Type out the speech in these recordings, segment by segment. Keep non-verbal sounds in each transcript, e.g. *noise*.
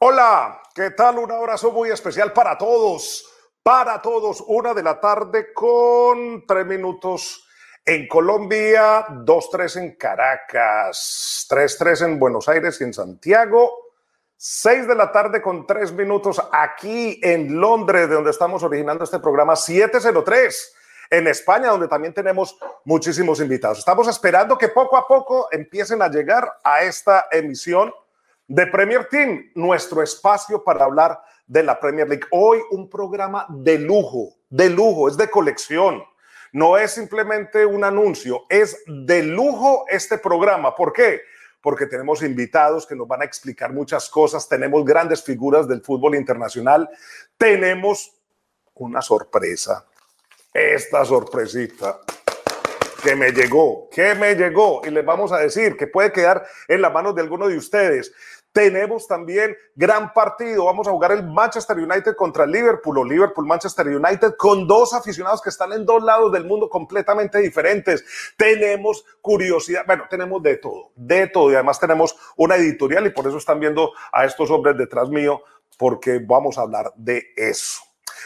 Hola, ¿qué tal? Un abrazo muy especial para todos, para todos. Una de la tarde con tres minutos en Colombia, dos, tres en Caracas, tres, tres en Buenos Aires y en Santiago, seis de la tarde con tres minutos aquí en Londres, de donde estamos originando este programa, 703 en España, donde también tenemos muchísimos invitados. Estamos esperando que poco a poco empiecen a llegar a esta emisión de Premier Team, nuestro espacio para hablar de la Premier League. Hoy un programa de lujo, de lujo, es de colección. No es simplemente un anuncio, es de lujo este programa. ¿Por qué? Porque tenemos invitados que nos van a explicar muchas cosas, tenemos grandes figuras del fútbol internacional, tenemos una sorpresa, esta sorpresita que me llegó, que me llegó y les vamos a decir que puede quedar en las manos de alguno de ustedes. Tenemos también gran partido. Vamos a jugar el Manchester United contra Liverpool o Liverpool-Manchester United con dos aficionados que están en dos lados del mundo completamente diferentes. Tenemos curiosidad, bueno, tenemos de todo, de todo. Y además tenemos una editorial y por eso están viendo a estos hombres detrás mío porque vamos a hablar de eso.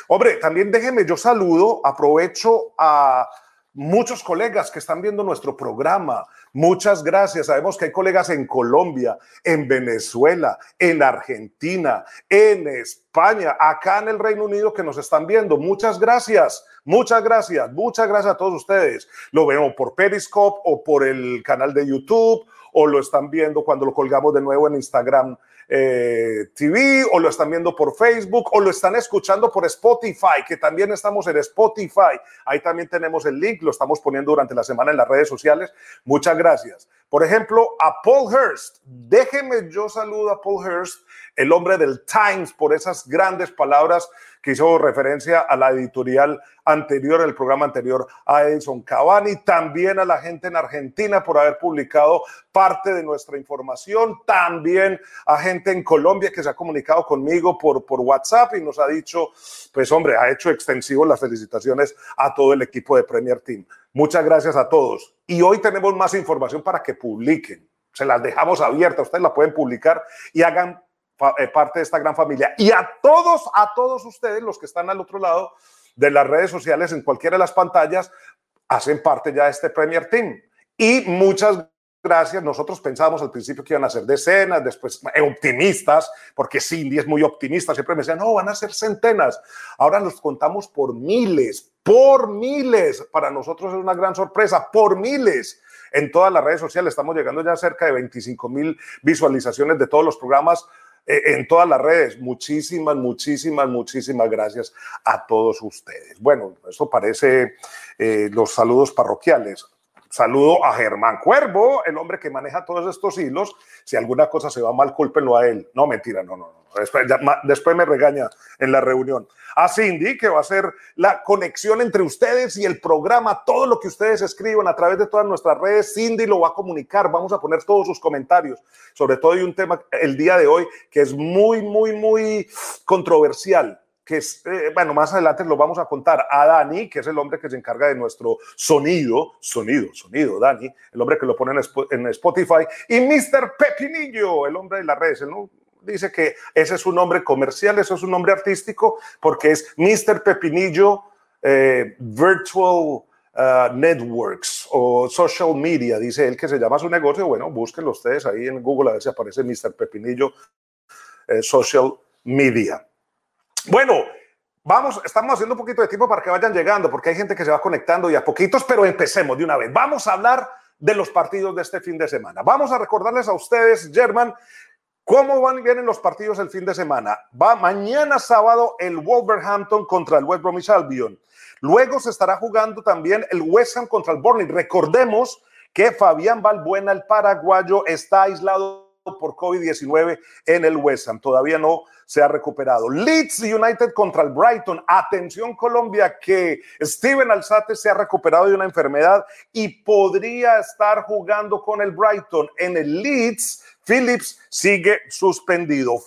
Hombre, también déjeme, yo saludo, aprovecho a muchos colegas que están viendo nuestro programa. Muchas gracias. Sabemos que hay colegas en Colombia, en Venezuela, en Argentina, en España, acá en el Reino Unido que nos están viendo. Muchas gracias. Muchas gracias. Muchas gracias a todos ustedes. Lo vemos por Periscope o por el canal de YouTube o lo están viendo cuando lo colgamos de nuevo en Instagram eh, TV o lo están viendo por Facebook o lo están escuchando por Spotify, que también estamos en Spotify. Ahí también tenemos el link, lo estamos poniendo durante la semana en las redes sociales. Muchas gracias. Por ejemplo, a Paul Hurst. Déjeme yo saludo a Paul Hurst, el hombre del Times, por esas grandes palabras que hizo referencia a la editorial anterior, el programa anterior, a Edison Cavani, también a la gente en Argentina por haber publicado parte de nuestra información, también a gente en Colombia que se ha comunicado conmigo por, por WhatsApp y nos ha dicho, pues hombre, ha hecho extensivo las felicitaciones a todo el equipo de Premier Team. Muchas gracias a todos. Y hoy tenemos más información para que publiquen. Se las dejamos abiertas, ustedes la pueden publicar y hagan eh, parte de esta gran familia. Y a todos, a todos ustedes, los que están al otro lado de las redes sociales, en cualquiera de las pantallas, hacen parte ya de este Premier Team. Y muchas gracias. Nosotros pensábamos al principio que iban a ser decenas, después eh, optimistas, porque Cindy es muy optimista, siempre me decían, no, van a ser centenas. Ahora los contamos por miles, por miles. Para nosotros es una gran sorpresa, por miles. En todas las redes sociales estamos llegando ya a cerca de 25 mil visualizaciones de todos los programas eh, en todas las redes. Muchísimas, muchísimas, muchísimas gracias a todos ustedes. Bueno, eso parece eh, los saludos parroquiales. Saludo a Germán Cuervo, el hombre que maneja todos estos hilos. Si alguna cosa se va mal, cúlpenlo a él. No, mentira, no, no, no. Después, después me regaña en la reunión. A Cindy, que va a ser la conexión entre ustedes y el programa, todo lo que ustedes escriban a través de todas nuestras redes, Cindy lo va a comunicar. Vamos a poner todos sus comentarios. Sobre todo hay un tema el día de hoy que es muy, muy, muy controversial eh, bueno, más adelante lo vamos a contar a Dani, que es el hombre que se encarga de nuestro sonido, sonido, sonido, Dani, el hombre que lo pone en, Spotify, y Mr. Pepinillo, el hombre de las redes, dice que ese es un nombre comercial, eso es un nombre artístico, porque es Mr. Pepinillo eh, Virtual uh, Networks o Social Media, dice él que se llama su negocio. Bueno, búsquenlo ustedes ahí en Google a ver si aparece Mr. Pepinillo eh, Social Media. Bueno, vamos, estamos haciendo un poquito de tiempo para que vayan llegando, porque hay gente que se va conectando y a poquitos, pero empecemos de una vez. Vamos a hablar de los partidos de este fin de semana. Vamos a recordarles a ustedes, German, ¿Cómo van vienen los partidos el fin de semana? Va mañana sábado el Wolverhampton contra el West Bromwich Albion. Luego se estará jugando también el West Ham contra el Burnley. Recordemos que Fabián Balbuena, el paraguayo, está aislado por COVID-19 en el West Ham. Todavía no se ha recuperado. Leeds United contra el Brighton. Atención Colombia que Steven Alzate se ha recuperado de una enfermedad y podría estar jugando con el Brighton. En el Leeds, Phillips sigue suspendido.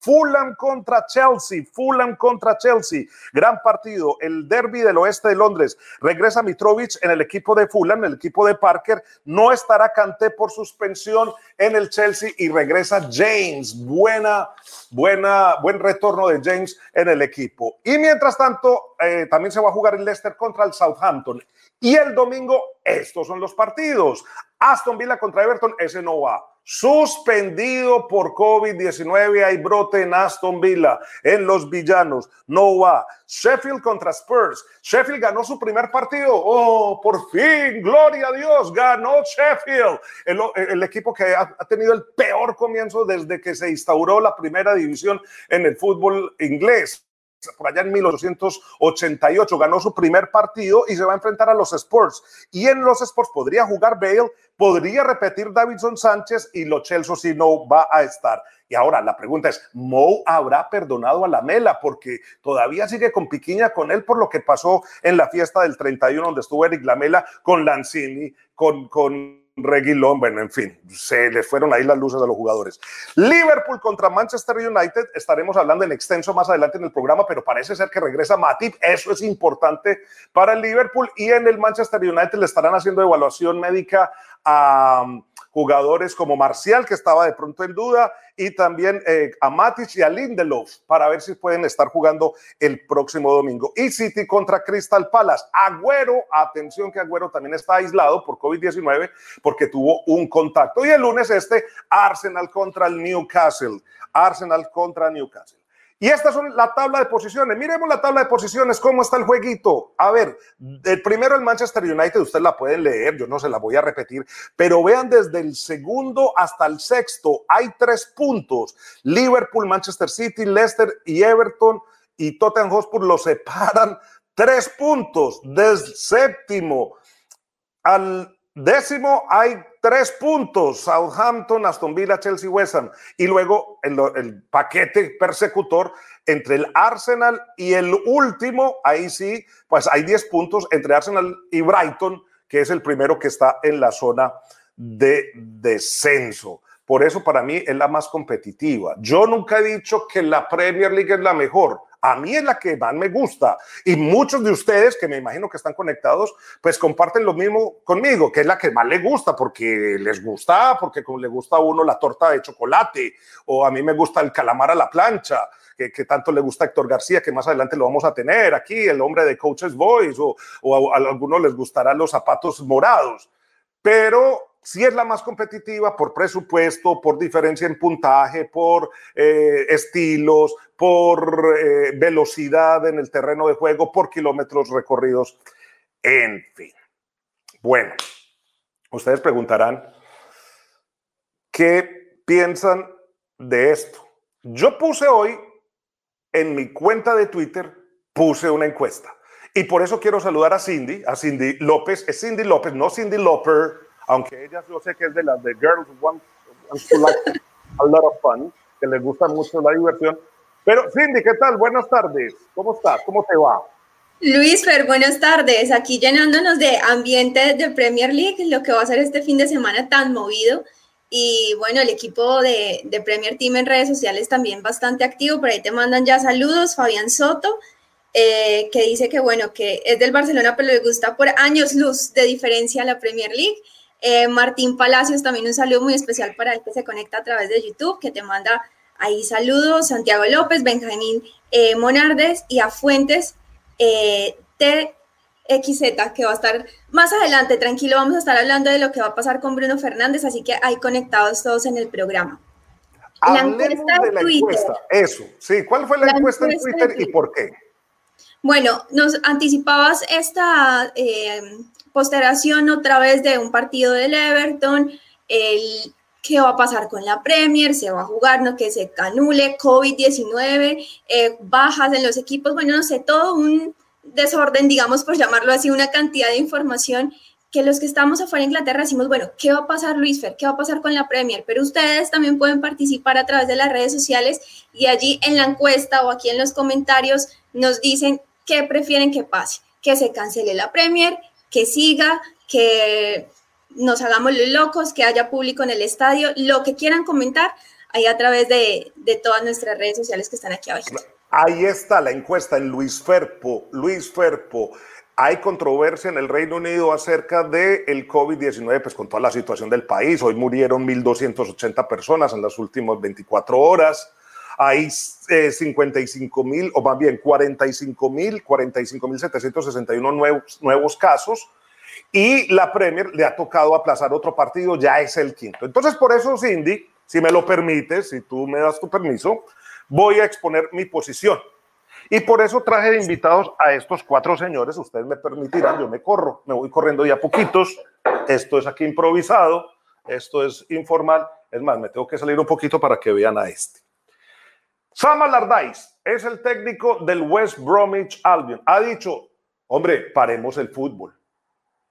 Fulham contra Chelsea, Fulham contra Chelsea, gran partido, el derby del oeste de Londres. Regresa Mitrovic en el equipo de Fulham, el equipo de Parker. No estará Canté por suspensión en el Chelsea y regresa James. Buena, buena, buen retorno de James en el equipo. Y mientras tanto, eh, también se va a jugar el Leicester contra el Southampton. Y el domingo, estos son los partidos. Aston Villa contra Everton, ese no va. Suspendido por COVID-19, hay brote en Aston Villa, en los villanos, no va. Sheffield contra Spurs. Sheffield ganó su primer partido. Oh, por fin, gloria a Dios, ganó Sheffield. El, equipo que ha, ha tenido el peor comienzo desde que se instauró la primera división en el fútbol inglés por allá en 1888 ganó su primer partido y se va a enfrentar a los Sports. Y en los Sports podría jugar Bale, podría repetir Davidson Sánchez y Lo Chelsea si no va a estar. Y ahora la pregunta es, ¿Mo habrá perdonado a la Mela? Porque todavía sigue con piquiña con él por lo que pasó en la fiesta del 31 donde estuvo Eric Lamela con Lanzini, con... con Reguilón, bueno, en fin, se les fueron ahí las luces a los jugadores. Liverpool contra Manchester United, estaremos hablando en extenso más adelante en el programa, pero parece ser que regresa Matip, eso es importante para el Liverpool y en el Manchester United le estarán haciendo evaluación médica a jugadores como Marcial, que estaba de pronto en duda, y también eh, a Matic y a Lindelof, para ver si pueden estar jugando el próximo domingo. Y City contra Crystal Palace. Agüero, atención que Agüero también está aislado por COVID-19 porque tuvo un contacto. Y el lunes este, Arsenal contra el Newcastle. Arsenal contra Newcastle. Y estas son la tabla de posiciones. Miremos la tabla de posiciones, cómo está el jueguito. A ver, el primero el Manchester United, ustedes la pueden leer, yo no se la voy a repetir, pero vean desde el segundo hasta el sexto, hay tres puntos. Liverpool, Manchester City, Leicester y Everton y Tottenham Hotspur lo separan tres puntos. Del séptimo al décimo hay tres puntos, Southampton, Aston Villa, Chelsea, West Ham. Y luego el, paquete persecutor entre el Arsenal y el último, ahí sí, pues hay diez puntos entre Arsenal y Brighton, que es el primero que está en la zona de descenso. Por eso para mí es la más competitiva. Yo nunca he dicho que la Premier League es la mejor. A mí es la que más me gusta. Y muchos de ustedes, que me imagino que están conectados, pues comparten lo mismo conmigo, que es la que más les gusta, porque les gusta, porque como le gusta a uno la torta de chocolate, o a mí me gusta el calamar a la plancha, que, tanto le gusta a Héctor García, que más adelante lo vamos a tener aquí, el hombre de Coaches Boys, o, o a, a algunos les gustarán los zapatos morados. Pero si es la más competitiva por presupuesto, por diferencia en puntaje, por eh, estilos, por eh, velocidad en el terreno de juego, por kilómetros recorridos, en fin. Bueno, ustedes preguntarán, ¿qué piensan de esto? Yo puse hoy en mi cuenta de Twitter, puse una encuesta. Y por eso quiero saludar a Cindy, a Cindy López, es Cindy López, no Cindy Loper, aunque ella yo sé que es de las de Girls Want, to Like a Lot of Fun, que les gusta mucho la diversión. Pero Cindy, ¿qué tal? Buenas tardes. ¿Cómo estás? ¿Cómo te va? Luis Fer, buenas tardes. Aquí llenándonos de ambiente de Premier League, lo que va a ser este fin de semana tan movido. Y bueno, el equipo de, de Premier Team en redes sociales también bastante activo. Por ahí te mandan ya saludos. Fabián Soto, eh, que dice que bueno, que es del Barcelona, pero le gusta por años luz de diferencia a la Premier League. Eh, Martín Palacios, también un saludo muy especial para el que se conecta a través de YouTube, que te manda ahí saludos. Santiago López, Benjamín eh, Monardes y a Fuentes eh, TXZ, que va a estar más adelante. Tranquilo, vamos a estar hablando de lo que va a pasar con Bruno Fernández, así que ahí conectados todos en el programa. la encuesta de la Encuesta, eso, sí. ¿Cuál fue la, encuesta, en Twitter y por qué? Bueno, nos anticipabas esta postergación otra vez de un partido del Everton, el qué va a pasar con la Premier, se va a jugar, no que se canule, COVID-19, eh, bajas en los equipos, bueno, no sé, todo un desorden, digamos, por llamarlo así, una cantidad de información que los que estamos afuera de Inglaterra decimos, bueno, ¿qué va a pasar Luis Fer? ¿Qué va a pasar con la Premier? Pero ustedes también pueden participar a través de las redes sociales y allí en la encuesta o aquí en los comentarios nos dicen qué prefieren que pase, que se cancele la Premier, que siga, que nos hagamos locos, que haya público en el estadio, lo que quieran comentar, ahí a través de, de todas nuestras redes sociales que están aquí abajo. Ahí está la encuesta en Luis Ferpo. Luis Ferpo, hay controversia en el Reino Unido acerca del el COVID-19, pues con toda la situación del país. Hoy murieron 1.280 personas en las últimas 24 horas. Hay 55 eh, mil, o más bien 45 mil, 45 mil 761 nuevos, nuevos casos. Y la Premier le ha tocado aplazar otro partido, ya es el quinto. Entonces, por eso, Cindy, si me lo permites, si tú me das tu permiso, voy a exponer mi posición. Y por eso traje de invitados a estos cuatro señores. Ustedes me permitirán, yo me corro, me voy corriendo ya poquitos. Esto es aquí improvisado, esto es informal. Es más, me tengo que salir un poquito para que vean a este. Sam Allardyce es el técnico del West Bromwich Albion. Ha dicho, hombre, paremos el fútbol.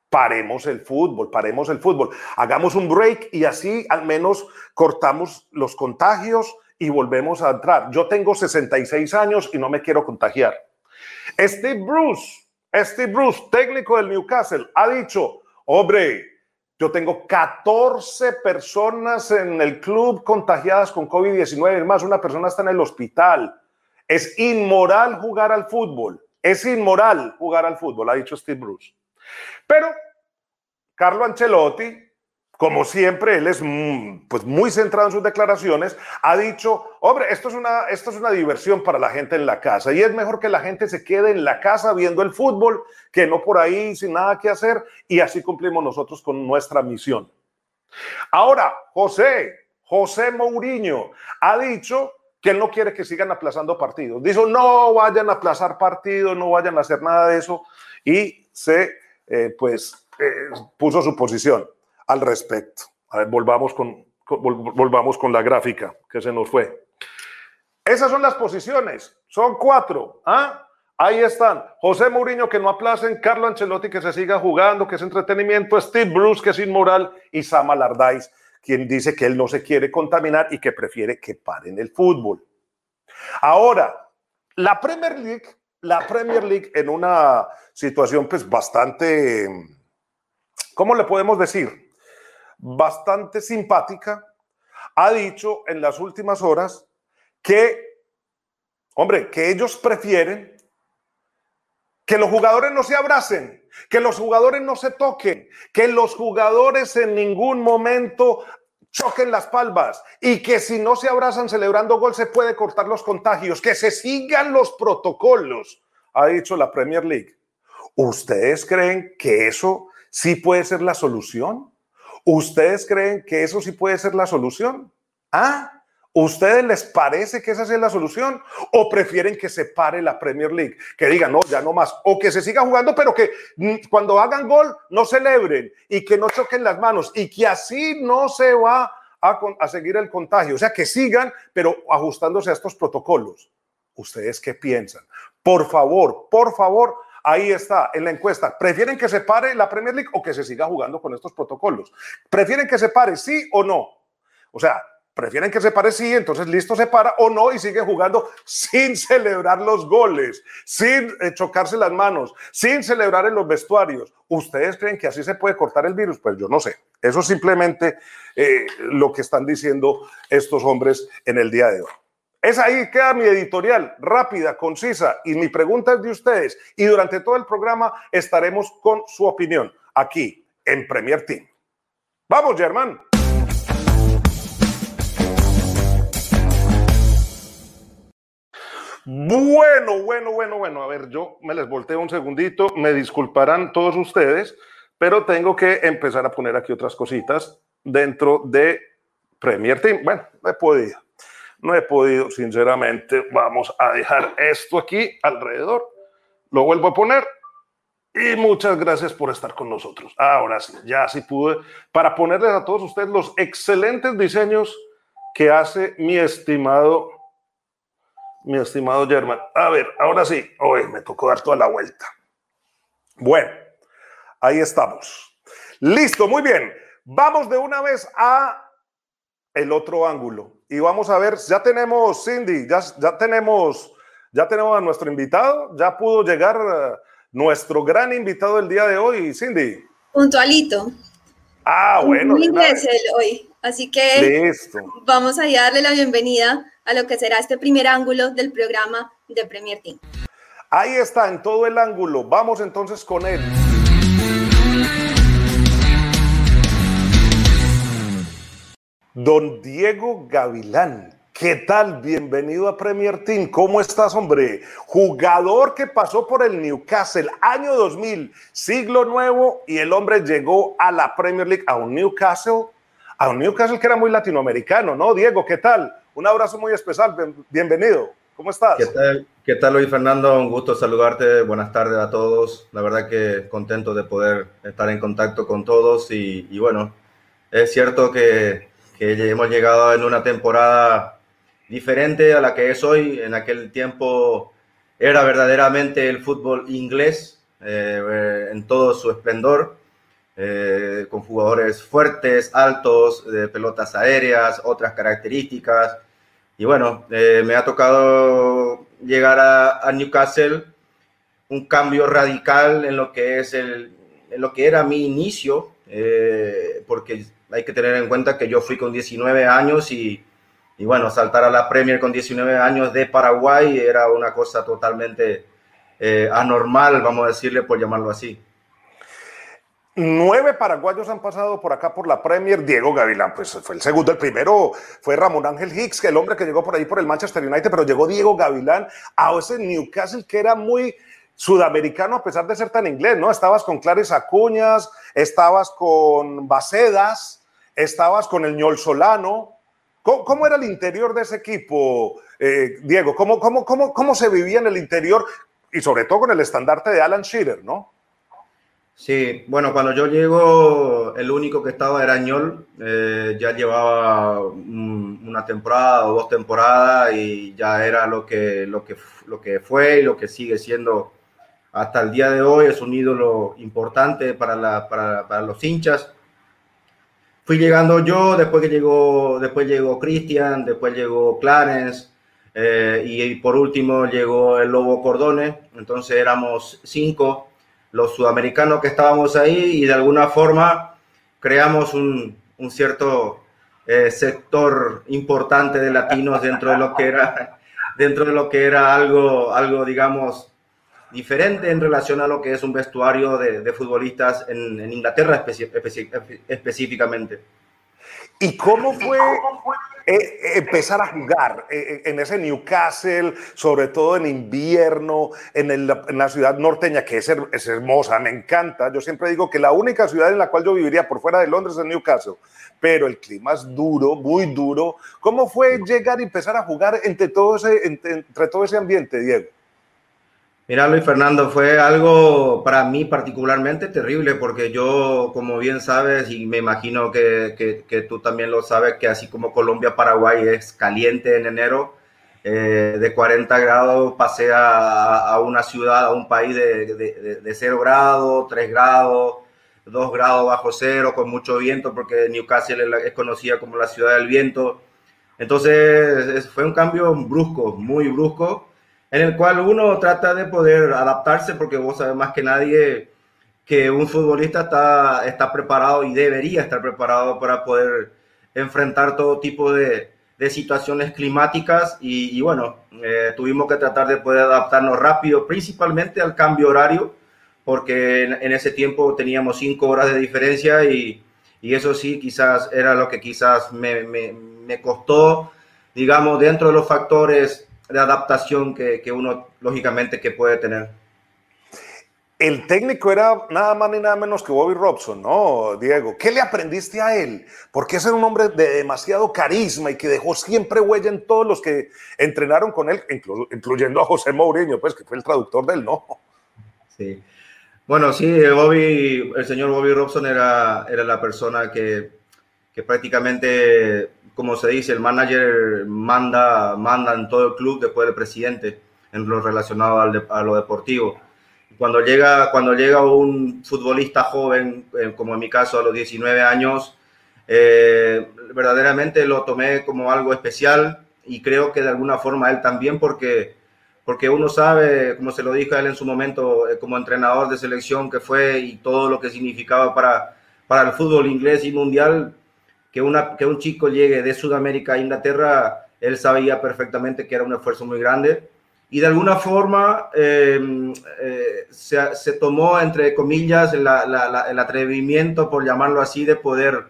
Paremos el fútbol, paremos el fútbol. Hagamos un break y así al menos cortamos los contagios y volvemos a entrar. Yo tengo 66 años y no me quiero contagiar. Steve Bruce, Steve Bruce, técnico del Newcastle, ha dicho, hombre, yo tengo 14 personas en el club contagiadas con COVID-19. Es más, una persona está en el hospital. Es inmoral jugar al fútbol. Es inmoral jugar al fútbol, ha dicho Steve Bruce. Pero Carlo Ancelotti, como siempre, él es mm, pues, muy centrado en sus declaraciones, ha dicho, hombre, esto es, una, esto es una diversión para la gente en la casa y es mejor que la gente se quede en la casa viendo el fútbol que no por ahí sin nada que hacer y así cumplimos nosotros con nuestra misión. Ahora, José, José Mourinho ha dicho que él no quiere que sigan aplazando partidos. Dijo, no vayan a aplazar partidos, no vayan a hacer nada de eso y se, eh, pues, eh, puso su posición al respecto. A ver, volvamos con, volvamos con la gráfica que se nos fue. Esas son las posiciones, son cuatro. ¿ah? Ahí están. José Mourinho que no aplacen, Carlo Ancelotti que se siga jugando, que es entretenimiento, Steve Bruce que es inmoral y Sam Allardyce quien dice que él no se quiere contaminar y que prefiere que paren el fútbol. Ahora, la Premier League, la Premier League en una situación pues bastante, ¿cómo le podemos decir? Bastante simpática, ha dicho en las últimas horas que, hombre, que ellos prefieren que los jugadores no se abracen, que los jugadores no se toquen, que los jugadores en ningún momento choquen las palmas y que si no se abrazan celebrando gol se puede cortar los contagios, que se sigan los protocolos, ha dicho la Premier League. ¿Ustedes creen que eso sí puede ser la solución? ¿Ustedes creen que eso sí puede ser la solución? ¿Ah? ¿Ustedes les parece que esa es la solución? ¿O prefieren que se pare la Premier League? Que digan, no, ya no más. O que se siga jugando, pero que mm, cuando hagan gol no celebren y que no choquen las manos y que así no se va a, a seguir el contagio. O sea, que sigan, pero ajustándose a estos protocolos. ¿Ustedes qué piensan? Por favor, por favor, Ahí está, en la encuesta. ¿Prefieren que se pare la Premier League o que se siga jugando con estos protocolos? ¿Prefieren que se pare, sí o no? O sea, prefieren que se pare, sí, entonces listo, se para o no y sigue jugando sin celebrar los goles, sin eh, chocarse las manos, sin celebrar en los vestuarios. ¿Ustedes creen que así se puede cortar el virus? Pues yo no sé. Eso es simplemente eh, lo que están diciendo estos hombres en el día de hoy. Es ahí queda mi editorial, rápida, concisa, y mi pregunta es de ustedes. Y durante todo el programa estaremos con su opinión aquí en Premier Team. Vamos, Germán. Bueno, bueno, bueno, bueno. A ver, yo me les volteo un segundito. Me disculparán todos ustedes, pero tengo que empezar a poner aquí otras cositas dentro de Premier Team. Bueno, he podido. No he podido, sinceramente. Vamos a dejar esto aquí alrededor. Lo vuelvo a poner. Y muchas gracias por estar con nosotros. Ahora sí, ya sí pude, para ponerles a todos ustedes los excelentes diseños que hace mi estimado, mi estimado German. A ver, ahora sí, hoy me tocó dar toda la vuelta. Bueno, ahí estamos. Listo, muy bien. Vamos de una vez a el otro ángulo. Y vamos a ver, ya tenemos, Cindy, ya, ya, tenemos, ya tenemos a nuestro invitado, ya pudo llegar eh, nuestro gran invitado del día de hoy, Cindy. Puntualito. Ah, bueno. Muy inglés hoy. Así que vamos a darle la bienvenida a lo que será este primer ángulo del programa de Premier Team. Ahí está, en todo el ángulo. Vamos entonces con él. Don Diego Gavilán, ¿qué tal? Bienvenido a Premier Team. ¿Cómo estás, hombre? Jugador que pasó por el Newcastle, año 2000, siglo nuevo, y el hombre llegó a la Premier League, a un Newcastle, a un Newcastle que era muy latinoamericano, ¿no? Diego, ¿qué tal? Un abrazo muy especial, bienvenido. ¿Cómo estás? ¿Qué tal, ¿Qué tal Luis Fernando? Un gusto saludarte. Buenas tardes a todos. La verdad que contento de poder estar en contacto con todos y, y bueno, es cierto que que hemos llegado en una temporada diferente a la que es hoy. En aquel tiempo era verdaderamente el fútbol inglés eh, en todo su esplendor, eh, con jugadores fuertes, altos, de pelotas aéreas, otras características. Y bueno, eh, me ha tocado llegar a, Newcastle, un cambio radical en lo que es el, en lo que era mi inicio, porque hay que tener en cuenta que yo fui con 19 años y, y bueno, saltar a la Premier con 19 años de Paraguay era una cosa totalmente eh, anormal, vamos a decirle, por llamarlo así. Nueve paraguayos han pasado por acá por la Premier. Diego Gavilán, pues fue el segundo. El primero fue Ramón Ángel Hicks, que el hombre que llegó por ahí por el Manchester United, pero llegó Diego Gavilán a ese Newcastle que era muy sudamericano a pesar de ser tan inglés, ¿no? Estabas con Clares Acuñas, estabas con Bacedas, estabas con el ñol Solano. ¿Cómo, era el interior de ese equipo, eh, Diego? ¿Cómo, cómo, cómo, cómo se vivía en el interior y sobre todo con el estandarte de Alan Shearer, no? Sí, bueno, cuando yo llego, el único que estaba era ñol. Eh, ya llevaba una temporada o dos temporadas y ya era lo que, lo, que, lo que fue y lo que sigue siendo hasta el día de hoy. Es un ídolo importante para, la, para, para los hinchas fui llegando yo, después que llegó, después llegó Cristian, después llegó Clarence, eh, y, por último llegó el Lobo Cordones, entonces éramos cinco los sudamericanos que estábamos ahí y de alguna forma creamos un, un cierto eh, sector importante de latinos dentro de lo que era *laughs* dentro de lo que era algo algo digamos diferente en relación a lo que es un vestuario de, futbolistas en, Inglaterra específicamente. ¿Y cómo fue eh, empezar a jugar eh, en ese Newcastle, sobre todo en invierno, en, la ciudad norteña, que es, es, hermosa, me encanta? Yo siempre digo que la única ciudad en la cual yo viviría por fuera de Londres es Newcastle, pero el clima es duro, muy duro. ¿Cómo fue llegar y empezar a jugar entre todo ese, entre todo ese ambiente, Diego? Mira, Luis Fernando, fue algo para mí particularmente terrible porque yo, como bien sabes, y me imagino que, que, tú también lo sabes, que así como Colombia, Paraguay es caliente en enero, eh, de 40 grados pasé a, a, una ciudad, a un país de, de, de 0 grados, 3 grados, 2 grados bajo cero, con mucho viento, porque Newcastle es conocida como la ciudad del viento. Entonces, fue un cambio brusco, muy brusco en el cual uno trata de poder adaptarse porque vos sabes más que nadie que un futbolista está, está preparado y debería estar preparado para poder enfrentar todo tipo de, de situaciones climáticas. Y, bueno, eh, tuvimos que tratar de poder adaptarnos rápido, principalmente al cambio horario, porque en, ese tiempo teníamos cinco horas de diferencia y, y, eso sí, quizás era lo que quizás me, me, me costó, digamos, dentro de los factores de adaptación que, que uno lógicamente que puede tener. El técnico era nada más ni nada menos que Bobby Robson, ¿no, Diego? ¿Qué le aprendiste a él? Porque es un hombre de demasiado carisma y que dejó siempre huella en todos los que entrenaron con él, incluyendo a José Mourinho, pues que fue el traductor del no. Sí. Bueno, sí, Bobby, el señor Bobby Robson era, era la persona que, que prácticamente como se dice, el manager manda, manda en todo el club después del presidente en lo relacionado a lo deportivo. Cuando llega, cuando llega un futbolista joven, eh, como en mi caso a los 19 años, eh, verdaderamente lo tomé como algo especial y creo que de alguna forma él también porque, porque uno sabe, como se lo dijo él en su momento eh, como entrenador de selección que fue y todo lo que significaba para, para el fútbol inglés y mundial, que, una, que un chico llegue de Sudamérica a Inglaterra, él sabía perfectamente que era un esfuerzo muy grande. Y de alguna forma em, eh, se, se, tomó, entre comillas, el atrevimiento, por llamarlo así, de poder,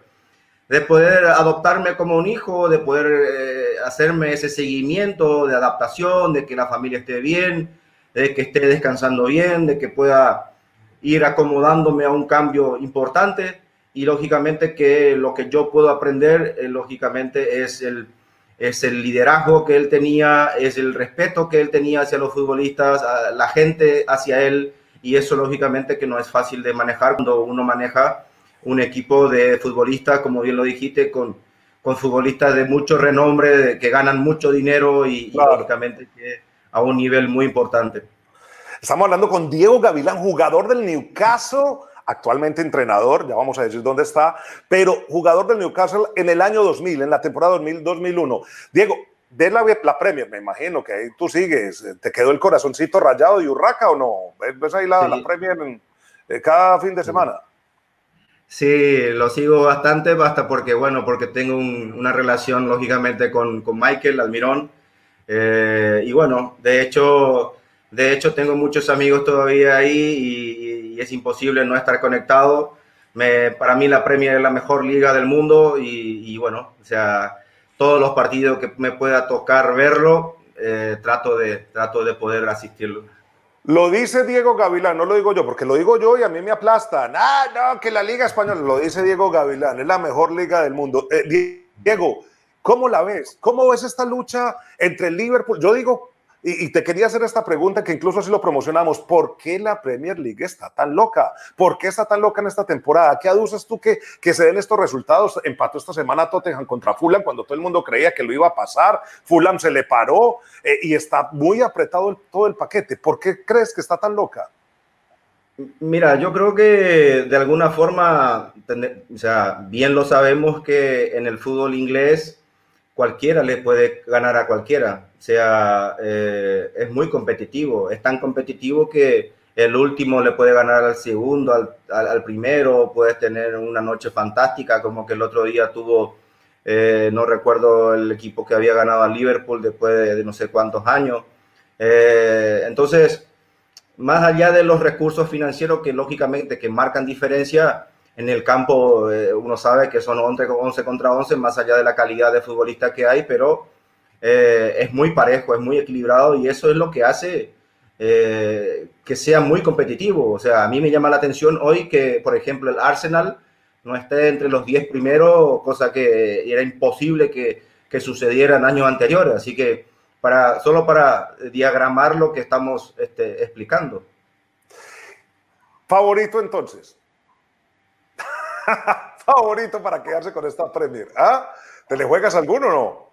de poder adoptarme como un hijo, de poder eh, hacerme ese seguimiento de adaptación, de que la familia esté bien, de que esté descansando bien, de que pueda ir acomodándome a un cambio importante y lógicamente que lo que yo puedo aprender, eh, lógicamente, es el, es el liderazgo que él tenía, es el respeto que él tenía hacia los futbolistas, a la gente hacia él, y eso lógicamente que no es fácil de manejar cuando uno maneja un equipo de futbolistas, como bien lo dijiste, con, con futbolistas de mucho renombre, que ganan mucho dinero y, lógicamente que a un nivel muy importante. Estamos hablando con Diego Gavilán, jugador del Newcastle actualmente entrenador, ya vamos a decir dónde está, pero jugador del Newcastle en el año 2000, en la temporada 2000, 2001. Diego, de la, la Premier, me imagino que ahí tú sigues, ¿te quedó el corazoncito rayado de Urraca o no? ¿Ves ahí la, la Premier eh, cada fin de semana? Sí, lo sigo bastante, basta porque, bueno, porque tengo una relación, lógicamente, con, con Michael Almirón. Eh, y bueno, de hecho, de hecho, tengo muchos amigos todavía ahí y, es imposible no estar conectado. Para mí la Premier es la mejor liga del mundo y, bueno, o sea, todos los partidos que me pueda tocar verlo, eh, trato, de, trato de poder asistirlo. Lo dice Diego Gavilán, no lo digo yo, porque lo digo yo y a mí me aplastan. Ah, no, que la Liga Española, lo dice Diego Gavilán, es la mejor liga del mundo. Eh, Diego, ¿cómo la ves? ¿Cómo ves esta lucha entre Liverpool? Yo digo, y, te quería hacer esta pregunta que incluso así lo promocionamos. ¿Por qué la Premier League está tan loca? ¿Por qué está tan loca en esta temporada? ¿Qué aduces tú que, que se den estos resultados? Empató esta semana Tottenham contra Fulham cuando todo el mundo creía que lo iba a pasar. Fulham se le paró eh, y está muy apretado todo el paquete. ¿Por qué crees que está tan loca? Mira, yo creo que de alguna forma, o sea, bien lo sabemos que en el fútbol inglés cualquiera le puede ganar a cualquiera. O sea, eh, es muy competitivo. Es tan competitivo que el último le puede ganar al segundo, al, primero. Puedes tener una noche fantástica, como que el otro día tuvo, eh, no recuerdo el equipo que había ganado a Liverpool después de, no sé cuántos años. Eh, entonces, más allá de los recursos financieros que lógicamente que marcan diferencia, en el campo eh, uno sabe que son 11, 11 contra 11, más allá de la calidad de futbolista que hay, pero eh, es muy parejo, es muy equilibrado y eso es lo que hace eh, que sea muy competitivo. O sea, a mí me llama la atención hoy que, por ejemplo, el Arsenal no esté entre los 10 primeros, cosa que era imposible que, que sucediera en años anteriores. Así que para, solo para diagramar lo que estamos este, explicando. Favorito entonces. *laughs* favorito para quedarse con esta Premier. ¿Ah? ¿Te le juegas alguno o no?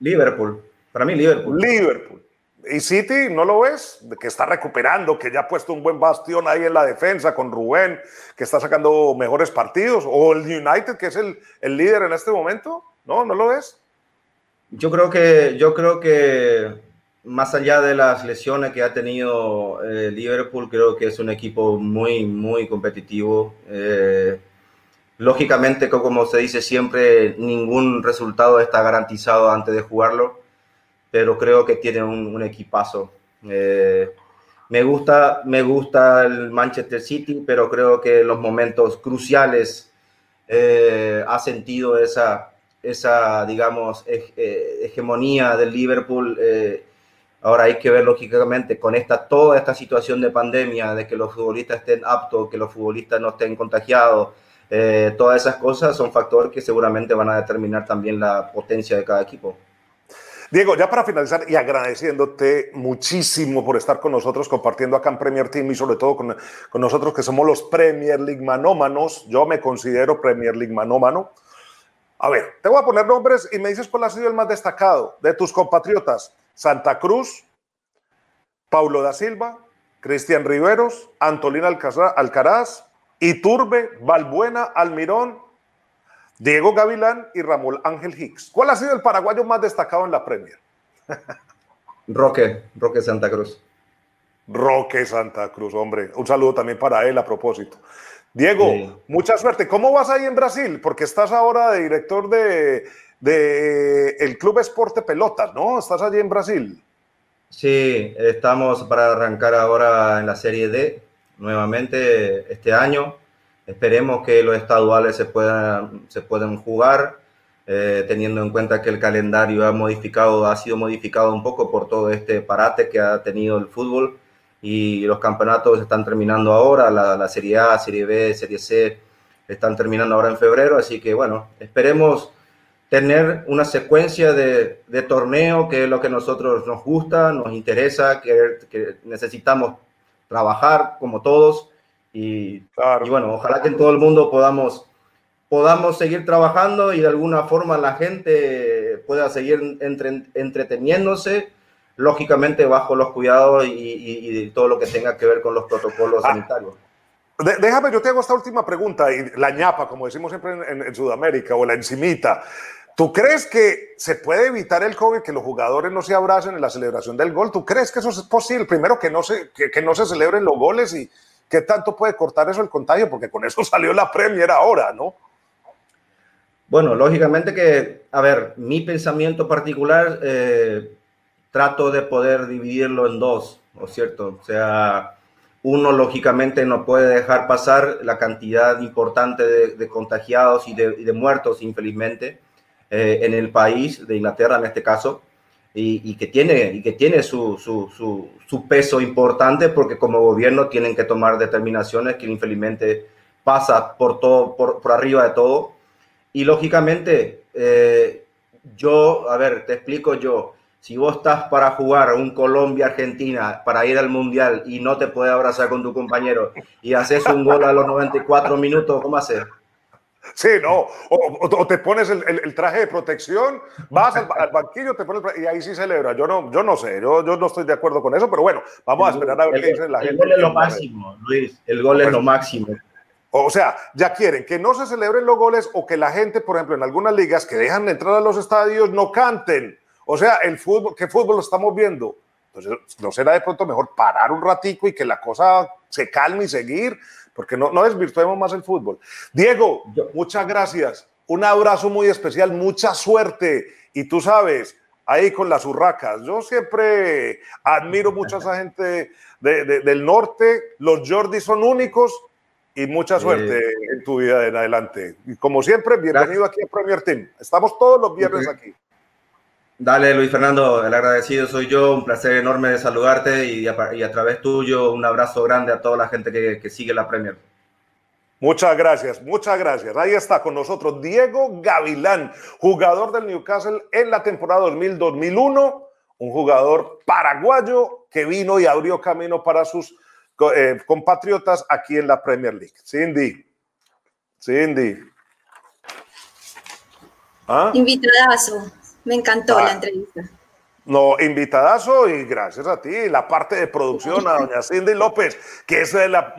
Liverpool. Para mí, Liverpool. Liverpool. ¿Y City no lo ves? Que está recuperando, que ya ha puesto un buen bastión ahí en la defensa con Rubén, que está sacando mejores partidos. ¿O el United, que es el, el líder en este momento? ¿No? ¿No lo ves? Yo creo que, yo creo que más allá de las lesiones que ha tenido eh, Liverpool, creo que es un equipo muy, muy competitivo. Eh, Lógicamente, como se dice siempre, ningún resultado está garantizado antes de jugarlo, pero creo que tiene un, equipazo. Eh, me, gusta, me gusta el Manchester City, pero creo que en los momentos cruciales eh, ha sentido esa, esa digamos, eh, hegemonía del Liverpool. Ahora hay que ver lógicamente con esta, toda esta situación de pandemia, de que los futbolistas estén aptos, que los futbolistas no estén contagiados, eh, todas esas cosas son factores que seguramente van a determinar también la potencia de cada equipo. Diego, ya para finalizar y agradeciéndote muchísimo por estar con nosotros compartiendo acá en Premier Team y sobre todo con, con nosotros que somos los Premier League manómanos. Yo me considero Premier League manómano. A ver, te voy a poner nombres y me dices cuál ha sido el más destacado de tus compatriotas. Santa Cruz, Paulo da Silva, Cristian Riveros, Antolín Alcaraz, Iturbe, Balbuena, Almirón, Diego Gavilán y Ramón Ángel Hicks. ¿Cuál ha sido el paraguayo más destacado en la Premier? *laughs* Roque, Roque Santa Cruz. Roque Santa Cruz, hombre. Un saludo también para él a propósito. Diego, mucha suerte. ¿Cómo vas ahí en Brasil? Porque estás ahora de director de, de el Club Esporte Pelotas, ¿no? Estás allí en Brasil. Sí, estamos para arrancar ahora en la Serie D nuevamente este año. Esperemos que los estaduales se puedan, se puedan jugar, eh, teniendo en cuenta que el calendario ha modificado, ha sido modificado un poco por todo este parate que ha tenido el fútbol y los campeonatos están terminando ahora, la, Serie A, Serie B, Serie C están terminando ahora en febrero, así que bueno, esperemos tener una secuencia de, de torneo que es lo que a nosotros nos gusta, nos interesa, que, que necesitamos trabajar como todos y, y, bueno, ojalá que en todo el mundo podamos, podamos seguir trabajando y de alguna forma la gente pueda seguir entre, entreteniéndose lógicamente bajo los cuidados y, todo lo que tenga que ver con los protocolos ah, sanitarios. Déjame, yo te hago esta última pregunta, y la ñapa, como decimos siempre en, Sudamérica, o la encimita. ¿Tú crees que se puede evitar el COVID, que los jugadores no se abracen en la celebración del gol? ¿Tú crees que eso es posible? Primero, que no se, que, no se celebren los goles y qué tanto puede cortar eso el contagio, porque con eso *laughs* salió la Premier ahora, ¿no? Bueno, lógicamente que, a ver, mi pensamiento particular, eh, trato de poder dividirlo en dos, ¿no es cierto? O sea, uno lógicamente no puede dejar pasar la cantidad importante de, contagiados y de, muertos, infelizmente, eh, en el país de Inglaterra en este caso, y, que tiene, y que tiene su, su, su, peso importante porque como gobierno tienen que tomar determinaciones que infelizmente pasa por, todo, por, por arriba de todo. Y lógicamente, eh, yo, a ver, te explico yo, si vos estás para jugar un Colombia-Argentina, para ir al Mundial y no te puedes abrazar con tu compañero y haces un gol a los 94 minutos, ¿cómo haces? Sí, no, o, te pones el, traje de protección, vas al, banquillo te pones, y ahí sí celebra. Yo no, yo no sé, yo, yo no estoy de acuerdo con eso, pero bueno, vamos a esperar a ver qué dice la gente. El gol es lo máximo, Luis, el gol es lo máximo. O sea, ya quieren que no se celebren los goles o que la gente, por ejemplo, en algunas ligas que dejan de entrar a los estadios no canten. O sea, el fútbol, ¿qué fútbol estamos viendo? Entonces, ¿no será de pronto mejor parar un ratico y que la cosa se calme y seguir? Porque no, no desvirtuemos más el fútbol. Diego, muchas gracias. Un abrazo muy especial, mucha suerte. Y tú sabes, ahí con las urracas. Yo siempre admiro *laughs* mucho a esa gente del norte. Los Jordi son únicos y mucha suerte en tu vida en adelante. Y como siempre, bienvenido aquí a Premier Team. Estamos todos los viernes aquí. Dale, Luis Fernando, el agradecido soy yo, un placer enorme de saludarte y a, través tuyo un abrazo grande a toda la gente que, sigue la Premier. Muchas gracias, muchas gracias. Ahí está con nosotros Diego Gavilán, jugador del Newcastle en la temporada 2000-2001, un jugador paraguayo que vino y abrió camino para sus eh, compatriotas aquí en la Premier League. Cindy, Cindy. ¿Ah? Invitadazo. Me encantó la entrevista. No, invitadazo y gracias a ti. La parte de producción a doña Cindy López, que es la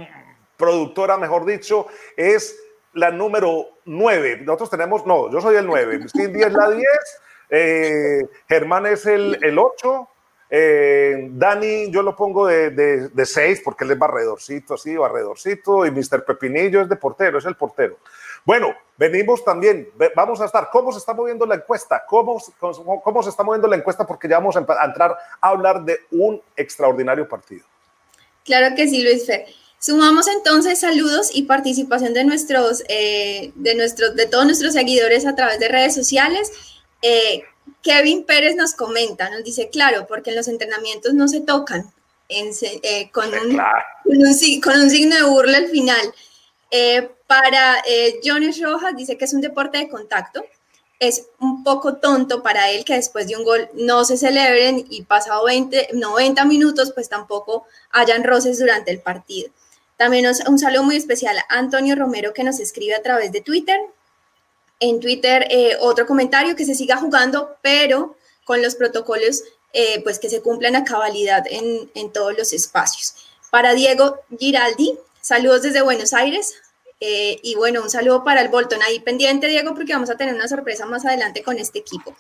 productora, mejor dicho, es la número 9. Nosotros tenemos, no, yo soy el 9. Cindy es la 10. Eh, Germán es el, el 8. Eh, Dani, yo lo pongo de, de, de 6 porque él es barredorcito, así, barredorcito. Y Mr. Pepinillo es de portero, es el portero. Bueno, venimos también, vamos a estar, ¿cómo se está moviendo la encuesta? ¿Cómo, cómo, se está moviendo la encuesta? Porque ya vamos a entrar a hablar de un extraordinario partido. Claro que sí, Luis Fer. Sumamos entonces saludos y participación de nuestros, eh, de nuestros, de todos nuestros seguidores a través de redes sociales. Eh, Kevin Pérez nos comenta, nos dice, claro, porque en los entrenamientos no se tocan eh, con, un, con, un, signo de burla al final. Para eh, Jones Rojas dice que es un deporte de contacto. Es un poco tonto para él que después de un gol no se celebren y pasado 20, 90 minutos pues tampoco hayan roces durante el partido. También un saludo muy especial a Antonio Romero que nos escribe a través de Twitter. En Twitter eh, otro comentario que se siga jugando, pero con los protocolos eh, pues que se cumplan a cabalidad en, en todos los espacios. Para Diego Giraldi, saludos desde Buenos Aires. Eh, y bueno, un saludo para el Bolton. Ahí pendiente, Diego, porque vamos a tener una sorpresa más adelante con este equipo.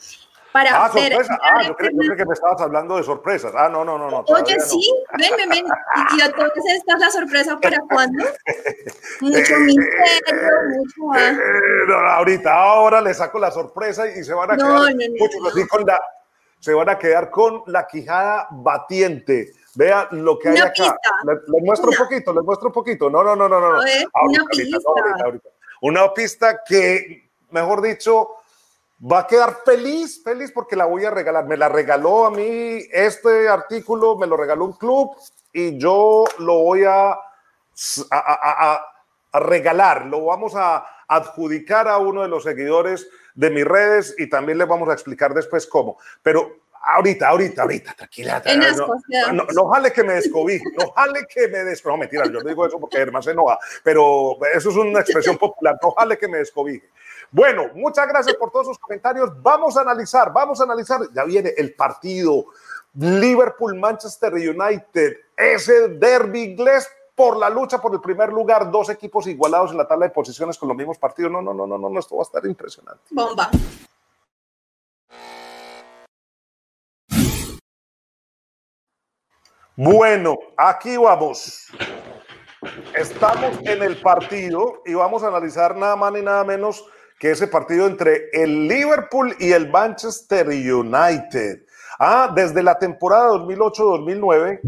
para ah, sorpresa. Ah, yo creo, que me estabas hablando de sorpresas. Ah, no, no, no. no Oye, sí, ven, ven, ven. Y entonces esta es la sorpresa para *laughs* cuándo. Mucho misterio, mucho. Eh, no, ahorita, ahora le saco la sorpresa y se van a quedar muchos con la, se van a quedar con la quijada batiente. Vea lo que hay acá. Les muestro un poquito, les muestro un poquito. No, no, no, no, no. una pista. Una pista que, mejor dicho, va a quedar feliz, feliz porque la voy a regalar. Me la regaló a mí este artículo, me lo regaló un club y yo lo voy a, a, a, regalar, lo vamos a adjudicar a uno de los seguidores de mis redes y también les vamos a explicar después cómo. Pero ahorita, ahorita, ahorita, tranquila. No, no, jale que me descobije, no jale que me descobije. No, mentira, yo digo eso porque Germán se enoja, pero eso es una expresión popular, no jale que me descobije. Bueno, muchas gracias por todos sus comentarios. Vamos a analizar, vamos a analizar. Ya viene el partido Liverpool-Manchester United, ese derby inglés por la lucha por el primer lugar, dos equipos igualados en la tabla de posiciones con los mismos partidos. No, no, no, no, no, esto va a estar impresionante. Bomba. Bueno, aquí vamos. Estamos en el partido y vamos a analizar nada más ni nada menos que ese partido entre el Liverpool y el Manchester United. Ah, desde la temporada 2008-2009,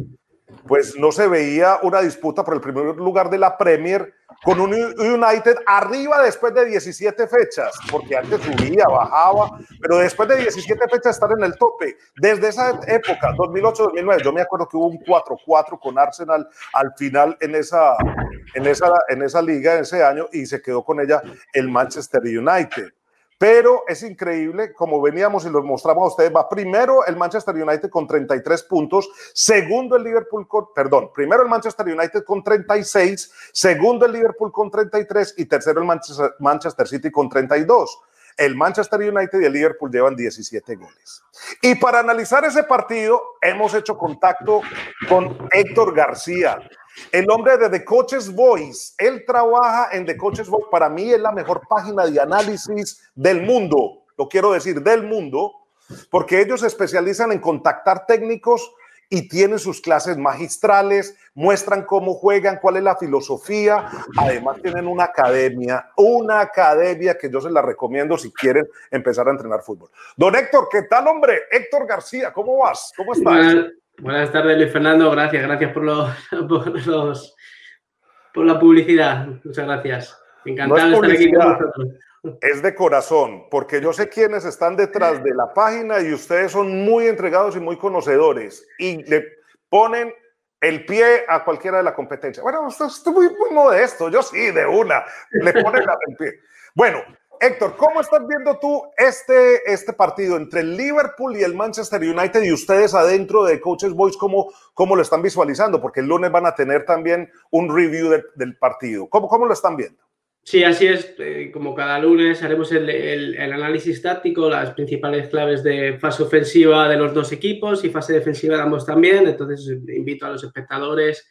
pues no se veía una disputa por el primer lugar de la Premier con un United arriba después de 17 fechas, porque antes subía, bajaba, pero después de 17 fechas estar en el tope. Desde esa época, 2008-2009, yo me acuerdo que hubo un 4-4 con Arsenal al final en esa, en, esa, en esa liga, ese año, y se quedó con ella el Manchester United. Pero es increíble, como veníamos y lo mostramos a ustedes, va primero el Manchester United con 33 puntos, segundo el Liverpool con, perdón, primero el Manchester United con 36, segundo el Liverpool con 33 y tercero el Manchester, Manchester City con 32. El Manchester United y el Liverpool llevan 17 goles. Y para analizar ese partido, hemos hecho contacto con Héctor García, el hombre de The Coaches Voice, él trabaja en The Coaches Voice. Para mí es la mejor página de análisis del mundo, lo quiero decir, del mundo, porque ellos se especializan en contactar técnicos y tienen sus clases magistrales, muestran cómo juegan, cuál es la filosofía. Además tienen una academia, una academia que yo se la recomiendo si quieren empezar a entrenar fútbol. Don Héctor, ¿qué tal, hombre? Héctor García, ¿cómo vas? ¿Cómo estás? Buenas tardes, Luis Fernando. Gracias, gracias por, los, *laughs* por, la publicidad. Muchas gracias. Encantado de estar aquí con vosotros. Es de corazón, porque yo sé quiénes están detrás de la página y ustedes son muy entregados y muy conocedores y le ponen el pie a cualquiera de la competencia. Bueno, estoy muy, muy modesto, yo sí, de una, le ponen el pie. Bueno, Héctor, ¿cómo estás viendo tú este, este partido entre el Liverpool y el Manchester United y ustedes adentro de Coaches Boys, cómo, cómo lo están visualizando? Porque el lunes van a tener también un review del, partido. ¿Cómo, ¿Cómo lo están viendo? Sí, así es. Eh, como cada lunes haremos el, el, el, análisis táctico, las principales claves de fase ofensiva de los dos equipos y fase defensiva de ambos también. Entonces, invito a los espectadores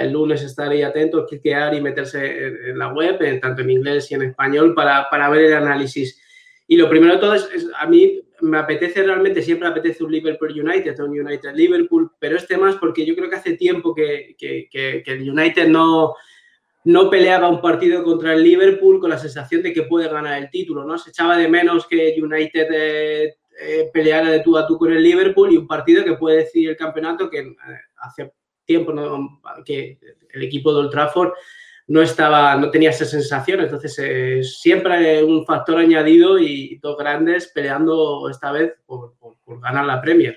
el lunes estaría atento, cliquear y meterse en, la web, en, tanto en inglés y en español, para, para ver el análisis. Y lo primero de todo es, a mí me apetece realmente, siempre apetece un Liverpool United, un United Liverpool, pero este más porque yo creo que hace tiempo que, que, que, el United no, no peleaba un partido contra el Liverpool con la sensación de que puede ganar el título, ¿no? Se echaba de menos que United eh, eh, peleara de tú a tú con el Liverpool y un partido que puede decidir el campeonato que eh, hace tiempo que el equipo de Old Trafford no estaba, no tenía esa sensación. Entonces, eh, siempre un factor añadido y dos grandes peleando esta vez por, ganar la Premier.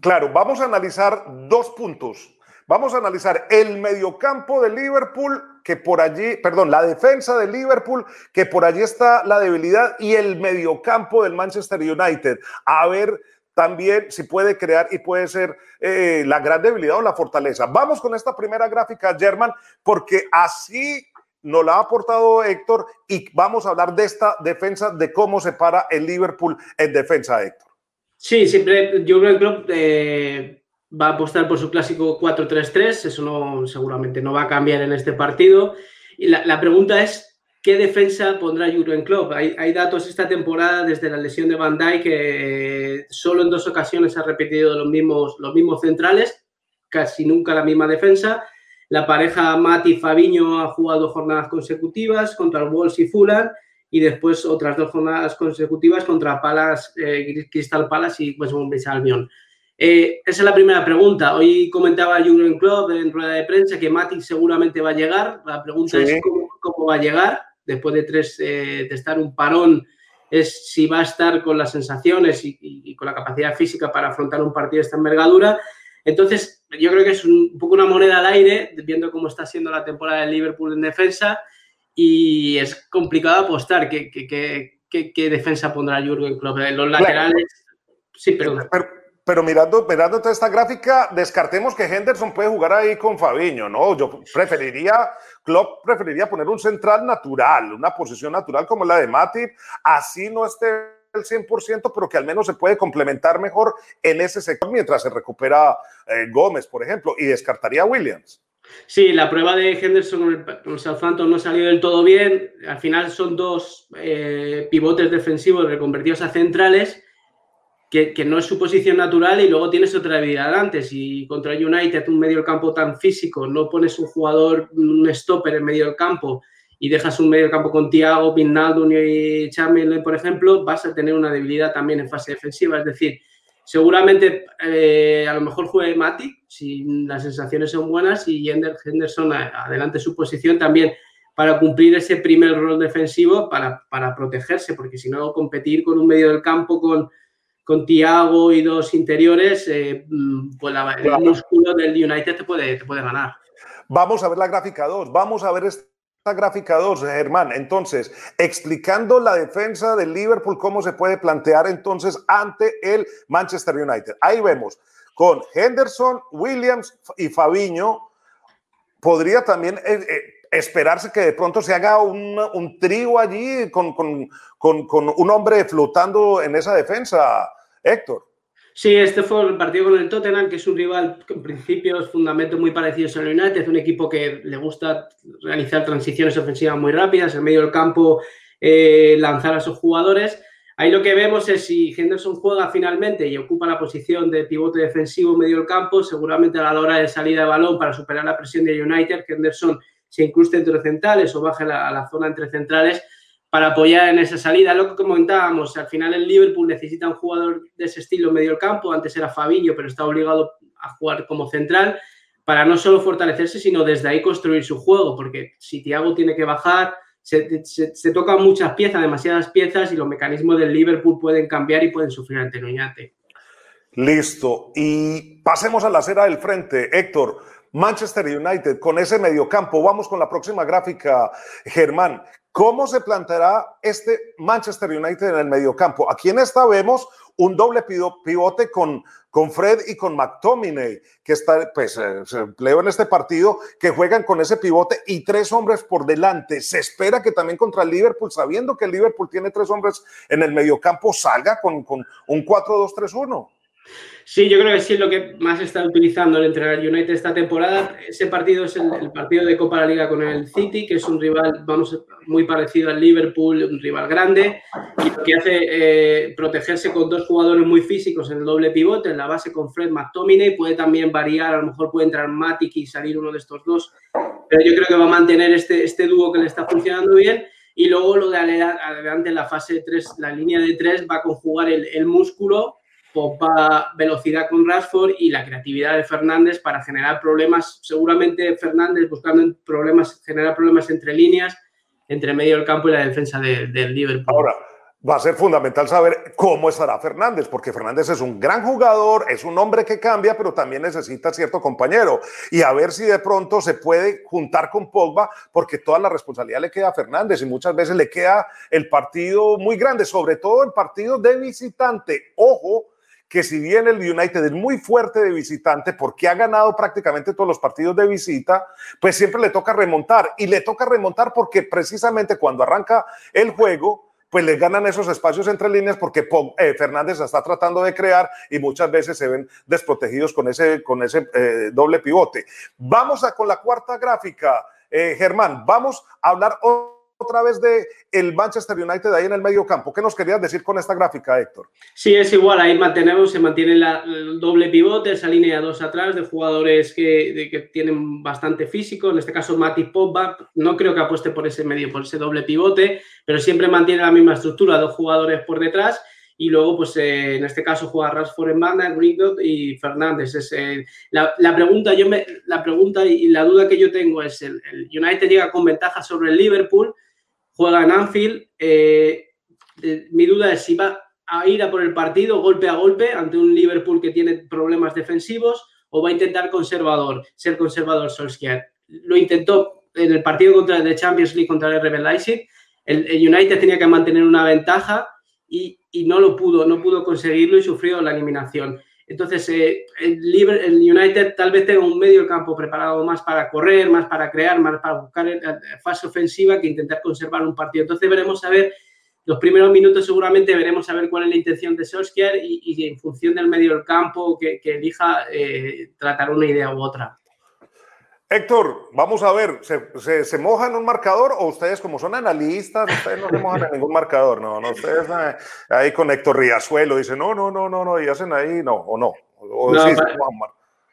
Claro, vamos a analizar dos puntos. Vamos a analizar el mediocampo de Liverpool, que por allí, perdón, la defensa de Liverpool, que por allí está la debilidad, y el mediocampo del Manchester United. A ver también si puede crear y puede ser eh, la gran debilidad o la fortaleza. Vamos con esta primera gráfica, German, porque así nos la ha aportado Héctor y vamos a hablar de esta defensa, de cómo se para el Liverpool en defensa, Héctor. Sí, siempre Jürgen Klopp eh, va a apostar por su clásico 4-3-3, eso no, seguramente no va a cambiar en este partido. Y la pregunta es, ¿qué defensa pondrá Jurgen Klopp? Hay, hay, datos esta temporada desde la lesión de Van Dijk que solo en dos ocasiones ha repetido los mismos, los mismos centrales, casi nunca la misma defensa. La pareja Mati Fabiño ha jugado jornadas consecutivas contra el Wolves y Fulham y después otras dos jornadas consecutivas contra Palace, eh, Crystal Palace y West Bromwich Albion. Eh, esa es la primera pregunta. Hoy comentaba Jurgen Klopp en rueda de prensa que Matic seguramente va a llegar. La pregunta es cómo, va a llegar después de tres eh, de estar un parón. Es si va a estar con las sensaciones y, con la capacidad física para afrontar un partido de esta envergadura. Entonces, yo creo que es un, poco una moneda al aire, viendo cómo está siendo la temporada del Liverpool en defensa. Y es complicado apostar qué, qué, defensa pondrá Jurgen Klopp. Los laterales. Sí, pero pero mirando, mirando toda esta gráfica, descartemos que Henderson puede jugar ahí con Fabiño, ¿no? Yo preferiría, Klopp preferiría poner un central natural, una posición natural como la de Matip, así no esté el 100%, pero que al menos se puede complementar mejor en ese sector mientras se recupera eh, Gómez, por ejemplo, y descartaría a Williams. Sí, la prueba de Henderson con el Southampton no salió del todo bien. Al final son dos eh, pivotes defensivos reconvertidos a centrales que, no es su posición natural y luego tienes otra debilidad adelante. Si contra United, un medio del campo tan físico, no pones un jugador, un stopper en medio del campo y dejas un medio del campo con Thiago, Pinaldo y Chamberlain, por ejemplo, vas a tener una debilidad también en fase defensiva. Es decir, seguramente eh, a lo mejor juegue Mati, si las sensaciones son buenas, y Henderson adelante su posición también para cumplir ese primer rol defensivo, para, para protegerse, porque si no, competir con un medio del campo con con Tiago y dos interiores, eh, mm, pues el músculo del United te puede, te puede ganar. Vamos a ver la gráfica 2, vamos a ver esta gráfica 2, Germán. Entonces, explicando la defensa del Liverpool, cómo se puede plantear entonces ante el Manchester United. Ahí vemos con Henderson, Williams y Fabiño. Podría también eh, eh, esperarse que de pronto se haga un, un trío allí con, con, con, con, un hombre flotando en esa defensa, Héctor. Sí, este fue el partido con el Tottenham, que es un rival que en principio es fundamento muy parecido al United, un equipo que le gusta realizar transiciones ofensivas muy rápidas, en medio del campo eh, lanzar a sus jugadores. Ahí lo que vemos es si Henderson juega finalmente y ocupa la posición de pivote defensivo en medio del campo, seguramente a la hora de salida de balón para superar la presión de United, Henderson se incruste entre centrales o baje a la zona entre centrales para apoyar en esa salida. Lo que comentábamos, al final el Liverpool necesita un jugador de ese estilo medio campo. Antes era Fabinho, pero está obligado a jugar como central para no solo fortalecerse, sino desde ahí construir su juego. Porque si Thiago tiene que bajar, se, tocan muchas piezas, demasiadas piezas, y los mecanismos del Liverpool pueden cambiar y pueden sufrir ante Nuñate. Listo. Y pasemos a la acera del frente. Héctor, Manchester United con ese mediocampo. Vamos con la próxima gráfica, Germán. ¿Cómo se planteará este Manchester United en el mediocampo? Aquí en esta vemos un doble pivote con, con Fred y con McTominay, que está, pues, eh, se empleó en este partido, que juegan con ese pivote y tres hombres por delante. Se espera que también contra el Liverpool, sabiendo que el Liverpool tiene tres hombres en el mediocampo, salga con, con un 4-2-3-1. Sí, yo creo que sí es lo que más está utilizando el entrenar United esta temporada. Ese partido es el, partido de Copa de la Liga con el City, que es un rival, vamos, muy parecido al Liverpool, un rival grande, y que hace eh, protegerse con dos jugadores muy físicos en el doble pivote, en la base con Fred McTominay, puede también variar, a lo mejor puede entrar Matic y salir uno de estos dos, pero yo creo que va a mantener este, este dúo que le está funcionando bien. Y luego lo de adelante en la fase 3, la línea de 3 va a conjugar el músculo popa velocidad con Rashford y la creatividad de Fernández para generar problemas. Seguramente Fernández buscando problemas, generar problemas entre líneas, entre medio del campo y la defensa del Liverpool. Ahora, va a ser fundamental saber cómo estará Fernández, porque Fernández es un gran jugador, es un hombre que cambia, pero también necesita cierto compañero. Y a ver si de pronto se puede juntar con Pogba, porque toda la responsabilidad le queda a Fernández y muchas veces le queda el partido muy grande, sobre todo el partido de visitante. Ojo, que si bien el United es muy fuerte de visitante porque ha ganado prácticamente todos los partidos de visita, pues siempre le toca remontar y le toca remontar porque precisamente cuando arranca el juego, pues le ganan esos espacios entre líneas porque eh, Fernández está tratando de crear y muchas veces se ven desprotegidos con ese, con ese eh, doble pivote. Vamos a con la cuarta gráfica, eh, Germán, vamos a hablar otra vez de el Manchester United ahí en el medio campo. ¿Qué nos querías decir con esta gráfica, Héctor? Sí, es igual, ahí mantenemos, se mantiene la, el doble pivote, esa línea dos atrás de jugadores que, que tienen bastante físico, en este caso Mati Pogba, no creo que apueste por ese medio, por ese doble pivote, pero siempre mantiene la misma estructura, dos jugadores por detrás y luego, pues eh, en este caso, juega Rashford en banda, Greenwood y Fernández. Es, eh, la, la, pregunta, yo me, la pregunta y la duda que yo tengo es, el, el, United llega con ventaja sobre el Liverpool, juega en Anfield, eh, mi duda es si va a ir a por el partido golpe a golpe ante un Liverpool que tiene problemas defensivos o va a intentar conservador, ser conservador Solskjaer. Lo intentó en el partido contra el de Champions League contra el RB Leipzig, el, el United tenía que mantener una ventaja y, y, no lo pudo, no pudo conseguirlo y sufrió la eliminación. Entonces, eh, el, United tal vez tenga un medio campo preparado más para correr, más para crear, más para buscar fase ofensiva que intentar conservar un partido. Entonces, veremos a ver, los primeros minutos seguramente veremos a ver cuál es la intención de Solskjaer y, en función del medio del campo que, que elija, eh, tratar una idea u otra. Héctor, vamos a ver, ¿se, ¿se, se, moja en un marcador o ustedes como son analistas, ustedes no se mojan en ningún marcador? No, no, ustedes eh, ahí con Héctor Riazuelo dicen, no, no, no, no, no, y hacen ahí, no, o no. O no sí, para,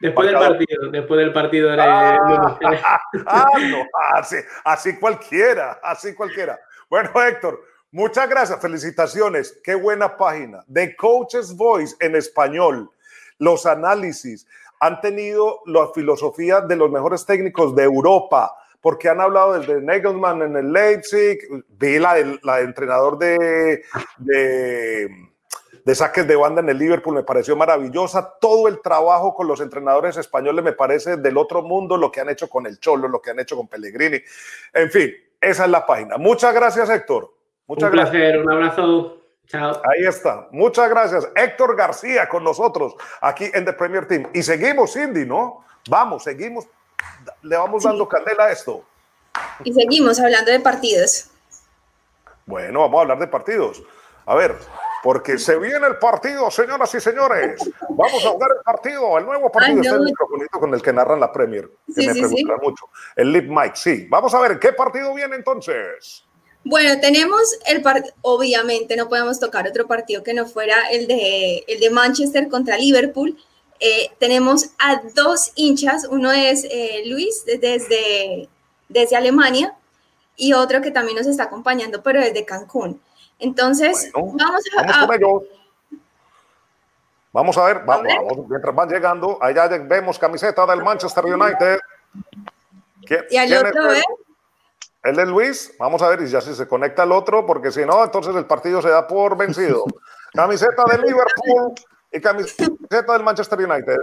después del partido, después del partido. Ah, *laughs* ah, no, así, así cualquiera, así cualquiera. Bueno, Héctor, muchas gracias, felicitaciones, qué buena página. The Coach's Voice en español, los análisis han tenido la filosofía de los mejores técnicos de Europa, porque han hablado desde Nagelman en el Leipzig, vi la, la de entrenador de, de, de, saques de banda en el Liverpool, me pareció maravillosa. Todo el trabajo con los entrenadores españoles me parece del otro mundo, lo que han hecho con el Cholo, lo que han hecho con Pellegrini. En fin, esa es la página. Muchas gracias, Héctor. Muchas un placer, gracias. un abrazo. Chao. Ahí está. Muchas gracias. Héctor García con nosotros aquí en The Premier Team. Y seguimos, Cindy, ¿no? Vamos, seguimos. Le vamos dando sí. candela a esto. Y seguimos hablando de partidos. Bueno, vamos a hablar de partidos. A ver, porque se viene el partido, señoras y señores. Vamos a jugar el partido, el nuevo partido. Ay, no. Este es el microfonito con el que narran la Premier. Que sí, me sí, sí. mucho. El Lip Mike, sí. Vamos a ver, ¿qué partido viene entonces? Bueno, tenemos el partido, obviamente no podemos tocar otro partido que no fuera el de, el de Manchester contra Liverpool. Eh, tenemos a dos hinchas, uno es eh, Luis desde, desde Alemania y otro que también nos está acompañando, pero desde Cancún. Entonces, bueno, vamos a... Vamos, con ellos. vamos a ver, vamos, a ver. vamos, mientras van llegando, allá vemos camiseta del Manchester United. ¿Y al otro es? Él es Luis, vamos a ver ya si se conecta el otro, porque si no, entonces el partido se da por vencido. *laughs* camiseta del Liverpool y camiseta del Manchester United.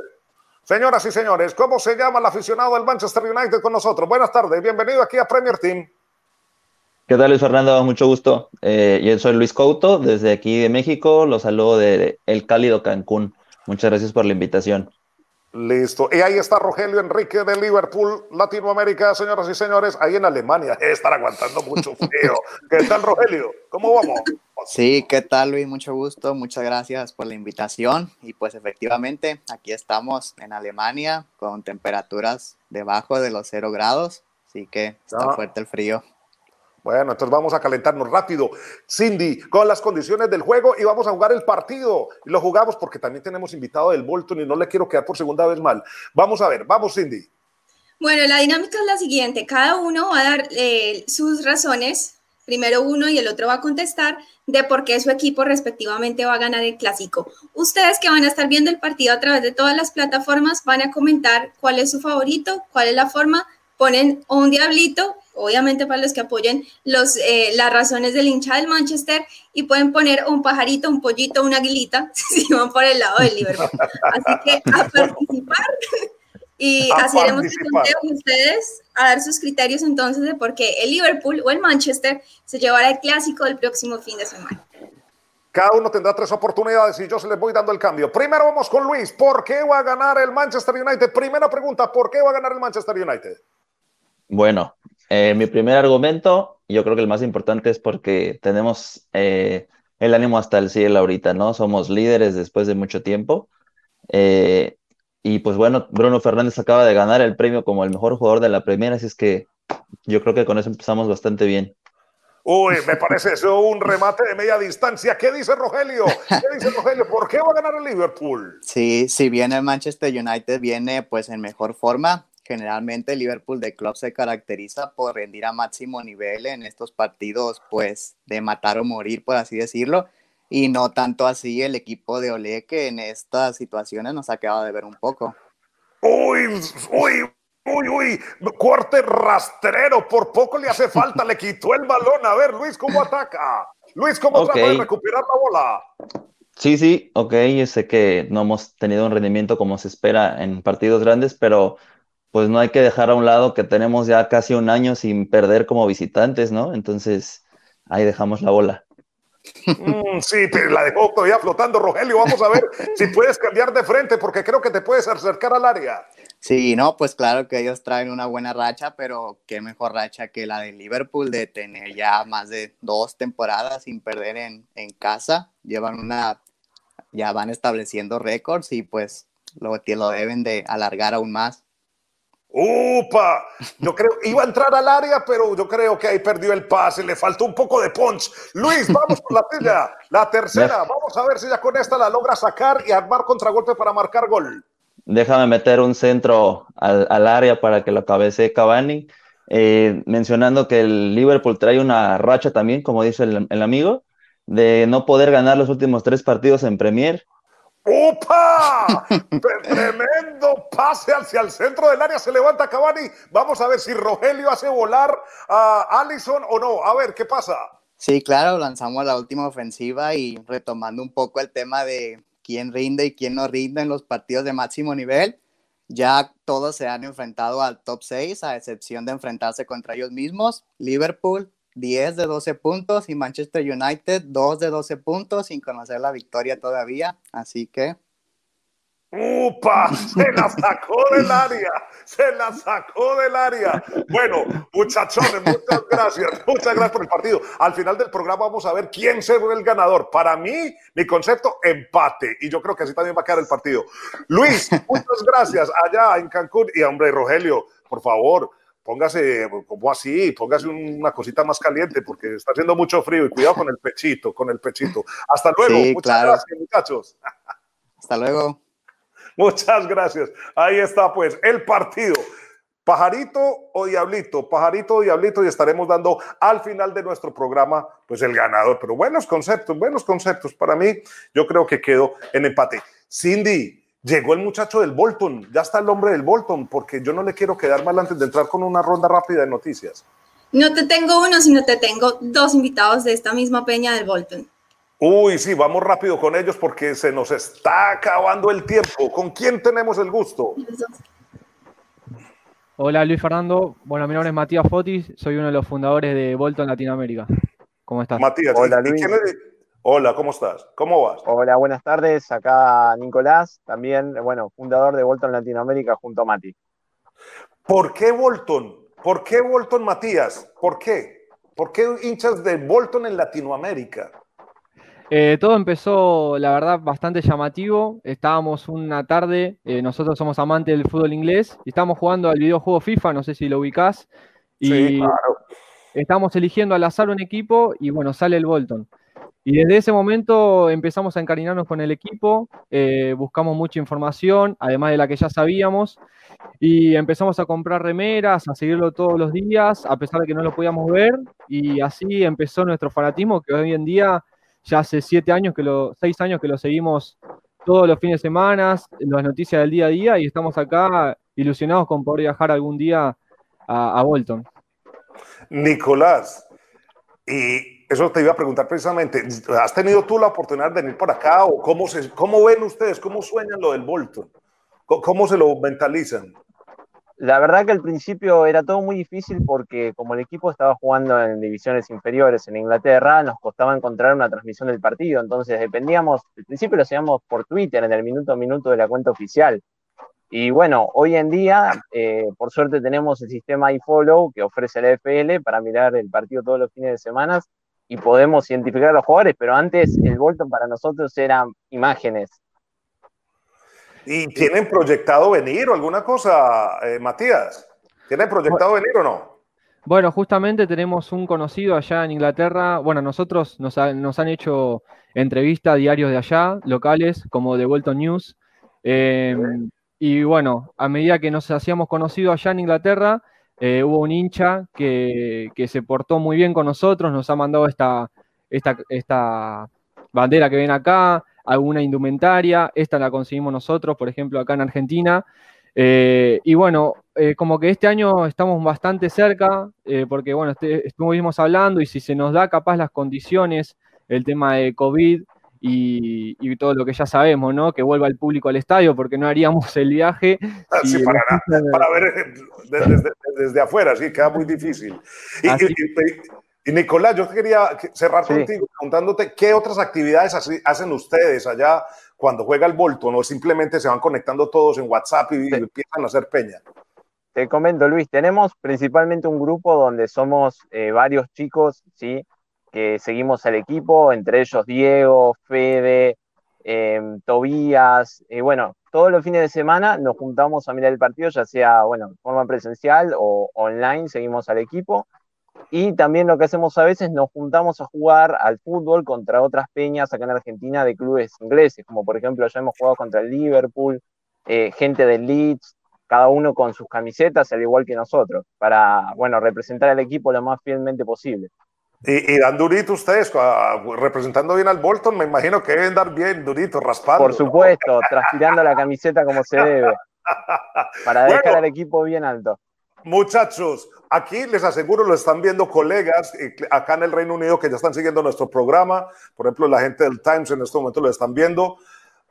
Señoras y señores, ¿cómo se llama el aficionado del Manchester United con nosotros? Buenas tardes, bienvenido aquí a Premier Team. ¿Qué tal, Luis Fernando? Mucho gusto. Eh, yo soy Luis Couto, desde aquí de México. Los saludo de El Cálido Cancún. Muchas gracias por la invitación. Listo. Y ahí está Rogelio Enrique de Liverpool, Latinoamérica, señoras y señores, ahí en Alemania. Debe *laughs* estar aguantando mucho frío. ¿Qué tal, Rogelio? ¿Cómo vamos? Sí, ¿qué tal, Luis? Mucho gusto. Muchas gracias por la invitación. Y pues efectivamente, aquí estamos en Alemania con temperaturas debajo de los cero grados. Así que está no. fuerte el frío. Bueno, entonces vamos a calentarnos rápido. Cindy, con las condiciones del juego y vamos a jugar el partido. Y lo jugamos porque también tenemos invitado del Bolton y no le quiero quedar por segunda vez mal. Vamos a ver, vamos Cindy. Bueno, la dinámica es la siguiente. Cada uno va a dar eh, sus razones, primero uno y el otro va a contestar de por qué su equipo respectivamente va a ganar el clásico. Ustedes que van a estar viendo el partido a través de todas las plataformas van a comentar cuál es su favorito, cuál es la forma, ponen un diablito obviamente para los que apoyen los, eh, las razones del hincha del Manchester y pueden poner un pajarito, un pollito, una aguilita *laughs* si van por el lado del Liverpool. Así que a *laughs* participar y a así haremos el conteo con ustedes a dar sus criterios entonces de por qué el Liverpool o el Manchester se llevará el clásico del próximo fin de semana. Cada uno tendrá tres oportunidades y yo se les voy dando el cambio. Primero vamos con Luis. ¿Por qué va a ganar el Manchester United? Primera pregunta, ¿por qué va a ganar el Manchester United? Bueno, eh, mi primer argumento, yo creo que el más importante es porque tenemos eh, el ánimo hasta el cielo ahorita, ¿no? Somos líderes después de mucho tiempo. Eh, y pues bueno, Bruno Fernández acaba de ganar el premio como el mejor jugador de la Premier, así es que yo creo que con eso empezamos bastante bien. Uy, me parece eso un remate de media distancia. ¿Qué dice Rogelio? ¿Qué dice Rogelio? ¿Por qué va a ganar el Liverpool? Sí, si bien el Manchester United viene pues en mejor forma, generalmente el Liverpool de club se caracteriza por rendir a máximo nivel en estos partidos pues de matar o morir, por así decirlo, y no tanto así el equipo de Ole que en estas situaciones nos ha quedado de ver un poco. Uy, uy, Uy, uy, corte rastrero, por poco le hace falta, le quitó el balón. A ver, Luis, ¿cómo ataca? Luis, ¿cómo trata de recuperar la bola? Sí, sí, ok, yo sé que no hemos tenido un rendimiento como se espera en partidos grandes, pero pues no hay que dejar a un lado que tenemos ya casi un año sin perder como visitantes, ¿no? Entonces, ahí dejamos la bola. Mm, sí, te la dejó todavía flotando, Rogelio. Vamos a ver si puedes cambiar de frente, porque creo que te puedes acercar al área. Sí, no, pues claro que ellos traen una buena racha, pero qué mejor racha que la de Liverpool de tener ya más de dos temporadas sin perder en, en casa. Llevan una, ya van estableciendo récords y pues lo, lo deben de alargar aún más. ¡Upa! Yo creo, iba a entrar al área, pero yo creo que ahí perdió el pase, le faltó un poco de punch. Luis, vamos con la *laughs* tuya, la tercera. Vamos a ver si ya con esta la logra sacar y armar contragolpe para marcar gol. Déjame meter un centro al, área para que lo cabecee Cavani. Eh, mencionando que el Liverpool trae una racha también, como dice el amigo, de no poder ganar los últimos tres partidos en Premier ¡Opa! Tremendo pase hacia el centro del área. Se levanta Cavani. Vamos a ver si Rogelio hace volar a Allison o no. A ver, ¿qué pasa? Sí, claro, lanzamos la última ofensiva y retomando un poco el tema de quién rinde y quién no rinde en los partidos de máximo nivel. Ya todos se han enfrentado al top 6, a excepción de enfrentarse contra ellos mismos. Liverpool, 10 de 12 puntos y Manchester United 2 de 12 puntos sin conocer la victoria todavía. Así que... ¡Upa! Se la sacó del área, se la sacó del área. Bueno, muchachones, muchas gracias, muchas gracias por el partido. Al final del programa vamos a ver quién será el ganador. Para mí, mi concepto, empate. Y yo creo que así también va a quedar el partido. Luis, muchas gracias allá en Cancún. Y hombre, Rogelio, por favor, póngase como así, póngase una cosita más caliente porque está haciendo mucho frío y cuidado con el pechito, con el pechito. Hasta luego, muchas gracias muchachos. Hasta luego. Muchas gracias. Ahí está pues el partido. Pajarito o Diablito, Pajarito o Diablito y estaremos dando al final de nuestro programa pues el ganador. Pero buenos conceptos, buenos conceptos. Para mí yo creo que quedó en empate. Cindy, Llegó el muchacho del Bolton, ya está el hombre del Bolton, porque yo no le quiero quedar mal antes de entrar con una ronda rápida de noticias. No te tengo uno, sino te tengo dos invitados de esta misma peña del Bolton. Uy, sí, vamos rápido con ellos porque se nos está acabando el tiempo. ¿Con quién tenemos el gusto? Hola Luis Fernando, bueno, mi nombre es Matías Fotis, soy uno de los fundadores de Bolton Latinoamérica. ¿Cómo estás? Matías, Hola Luis. Hola, ¿cómo estás? ¿Cómo vas? Hola, buenas tardes. Acá Nicolás, también, bueno, fundador de Bolton Latinoamérica junto a Mati. ¿Por qué Bolton? ¿Por qué Bolton Matías? ¿Por qué? ¿Por qué hinchas de Bolton en Latinoamérica? Eh, todo empezó, la verdad, bastante llamativo. Estábamos una tarde, eh, nosotros somos amantes del fútbol inglés, y estábamos jugando al videojuego FIFA, no sé si lo ubicás. Y sí, claro. Estamos eligiendo al azar un equipo y bueno, sale el Bolton. Y desde ese momento empezamos a encariñarnos con el equipo, eh, buscamos mucha información, además de la que ya sabíamos, y empezamos a comprar remeras, a seguirlo todos los días, a pesar de que no lo podíamos ver, y así empezó nuestro fanatismo, que hoy en día ya hace siete años, que lo, seis años que lo seguimos todos los fines de semana, las noticias del día a día, y estamos acá ilusionados con poder viajar algún día a Bolton. Nicolás, y eso te iba a preguntar precisamente. ¿Has tenido tú la oportunidad de venir por acá o cómo, se, cómo ven ustedes, cómo sueñan lo del Bolton? ¿Cómo, se lo mentalizan? La verdad que al principio era todo muy difícil porque como el equipo estaba jugando en divisiones inferiores en Inglaterra, nos costaba encontrar una transmisión del partido. Entonces dependíamos, al principio lo hacíamos por Twitter en el minuto a minuto de la cuenta oficial. Y bueno, hoy en día, eh, por suerte tenemos el sistema iFollow que ofrece la FL para mirar el partido todos los fines de semana y podemos identificar a los jugadores, pero antes el Bolton para nosotros eran imágenes. ¿Y tienen proyectado venir o alguna cosa, eh, Matías? ¿Tienen proyectado venir o no? Bueno, justamente tenemos un conocido allá en Inglaterra. Bueno, nosotros nos, han hecho entrevistas a diarios de allá, locales, como The Bolton News. Em, y bueno, a medida que nos hacíamos conocidos allá en Inglaterra, eh, hubo un hincha que, se portó muy bien con nosotros, nos ha mandado esta, esta, esta bandera que ven acá, alguna indumentaria, esta la conseguimos nosotros, por ejemplo, acá en Argentina. Eh, y bueno, eh, como que este año estamos bastante cerca, porque bueno, este, estuvimos hablando y si se nos da capaz las condiciones, el tema de COVID y, todo lo que ya sabemos, ¿no? Que vuelva el público al estadio, porque no haríamos el viaje. *laughs* Ah, sí, para, para, ver desde, afuera, sí, queda muy difícil. Y, Nicolás, yo quería cerrar contigo preguntándote qué otras actividades hacen ustedes allá cuando juega el Bolton o simplemente se van conectando todos en WhatsApp y, empiezan a hacer peña? Te comento, Luis, tenemos principalmente un grupo donde somos eh, varios chicos, ¿sí? Seguimos al equipo, entre ellos Diego, Fede, em, Tobías, y bueno, todos los fines de semana nos juntamos a mirar el partido, ya sea, bueno, de forma presencial o online, seguimos al equipo. Y también lo que hacemos a veces, nos juntamos a jugar al fútbol contra otras peñas acá en Argentina de clubes ingleses, como por ejemplo ya hemos jugado contra el Liverpool, eh, gente del Leeds, cada uno con sus camisetas, al igual que nosotros, para, bueno, representar al equipo lo más fielmente posible. Y, dan durito ustedes, representando bien al Bolton, me imagino que deben dar bien durito, raspando. Por supuesto, transpirando la camiseta como se *laughs* debe, para dejar al equipo bien alto. Muchachos, aquí les aseguro, lo están viendo colegas acá en el Reino Unido que ya están siguiendo nuestro programa. Por ejemplo, la gente del Times en este momento lo están viendo.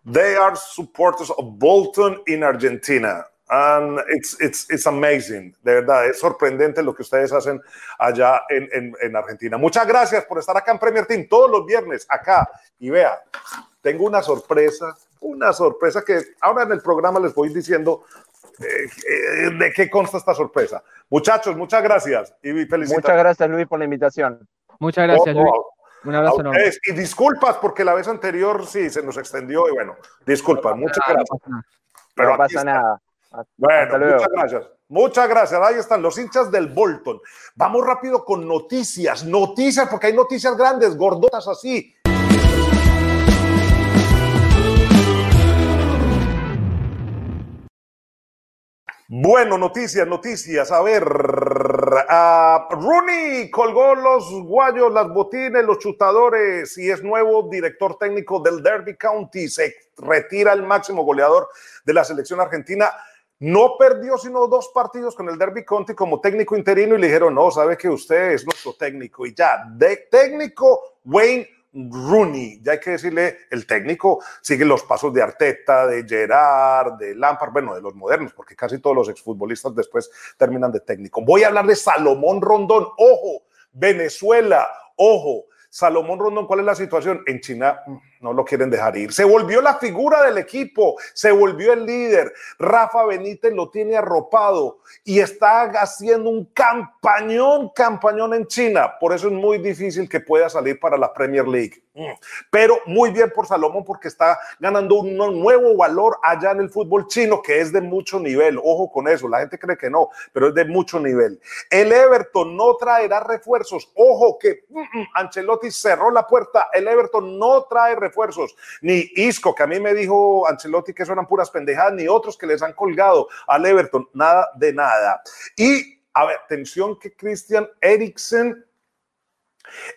They are supporters of Bolton in Argentina. And it's, it's, it's amazing. De verdad, es sorprendente lo que ustedes hacen allá en, en, en Argentina. Muchas gracias por estar acá en Premier Team todos los viernes acá. Y vea, tengo una sorpresa, una sorpresa que ahora en el programa les voy diciendo eh, ¿De qué consta esta sorpresa? Muchachos, muchas gracias y felicitaciones. Muchas gracias, Luis, por la invitación. Muchas gracias, Luis. Un abrazo enorme. Y disculpas porque la vez anterior sí se nos extendió y bueno, disculpas, muchas gracias. no pasa nada. Bueno, muchas gracias. Muchas gracias. Ahí están los hinchas del Bolton. Vamos rápido con noticias. Noticias, porque hay noticias grandes, gordotas así. Bueno, noticias, noticias. A ver, uh, Rooney colgó los guayos, las botines, los chutadores y es nuevo director técnico del Derby County. Se retira el máximo goleador de la selección argentina. No perdió sino dos partidos con el Derby County como técnico interino y le dijeron, no, sabe que usted es nuestro técnico y ya, de técnico Wayne Rooney, ya hay que decirle, el técnico sigue los pasos de Arteta, de Gerard, de Lampard, bueno, de los modernos, porque casi todos los exfutbolistas después terminan de técnico. Voy a hablar de Salomón Rondón, ojo, Venezuela, ojo, Salomón Rondón, ¿cuál es la situación? En China mm, no lo quieren dejar ir. Se volvió la figura del equipo, se volvió el líder. Rafa Benítez lo tiene arropado y está haciendo un campañón, campañón en China. Por eso es muy difícil que pueda salir para la Premier League. Mm. Pero muy bien por Salomón porque está ganando un nuevo valor allá en el fútbol chino que es de mucho nivel. Ojo con eso, la gente cree que no, pero es de mucho nivel. El Everton no traerá refuerzos. Ojo que mm, Ancelotti cerró la puerta. El Everton no trae refuerzos. Ni Isco, que a mí me dijo Ancelotti que eran puras pendejadas, ni otros que les han colgado al Everton. Nada de nada. Y, a atención que Christian Eriksen,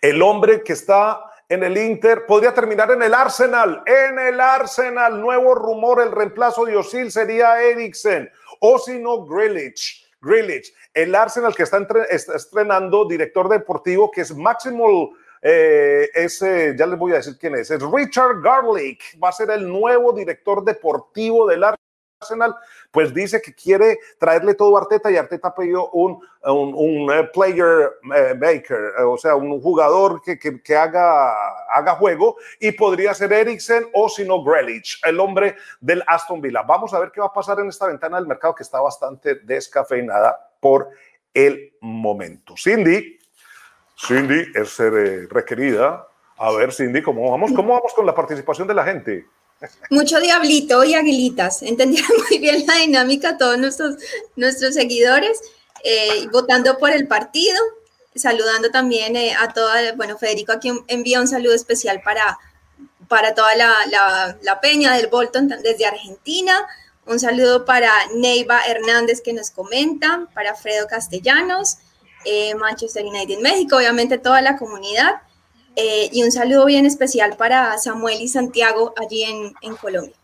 el hombre que está en el Inter, podría terminar en el Arsenal, en el Arsenal, nuevo rumor, el reemplazo de Osil sería Eriksen, o si no, Grealish. Grealish, el Arsenal que está, estrenando director deportivo, que es Maximal eh, ese, ya les voy a decir quién es, es Richard Garlick, va a ser el nuevo director deportivo del Arsenal, pues dice que quiere traerle todo a Arteta y Arteta pidió un, un, eh, player eh, maker, o sea, un jugador que, que, haga, haga juego y podría ser Eriksen o si no Grealish, el hombre del Aston Villa. Vamos a ver qué va a pasar en esta ventana del mercado que está bastante descafeinada por el momento. Cindy. Cindy es eh, requerida. A ver, Cindy, ¿cómo vamos? ¿Cómo vamos con la participación de la gente? Mucho diablito y aguilitas. Entendieron muy bien la dinámica todos nuestros, nuestros seguidores. eh, votando por el partido, saludando también eh, a toda, bueno, Federico aquí envía un saludo especial para, para toda la, la, peña del Bolton desde Argentina, un saludo para Neiva Hernández que nos comenta, para Fredo Castellanos, eh, Manchester United México, obviamente toda la comunidad. y un saludo bien especial para Samuel y Santiago allí en, en Colombia.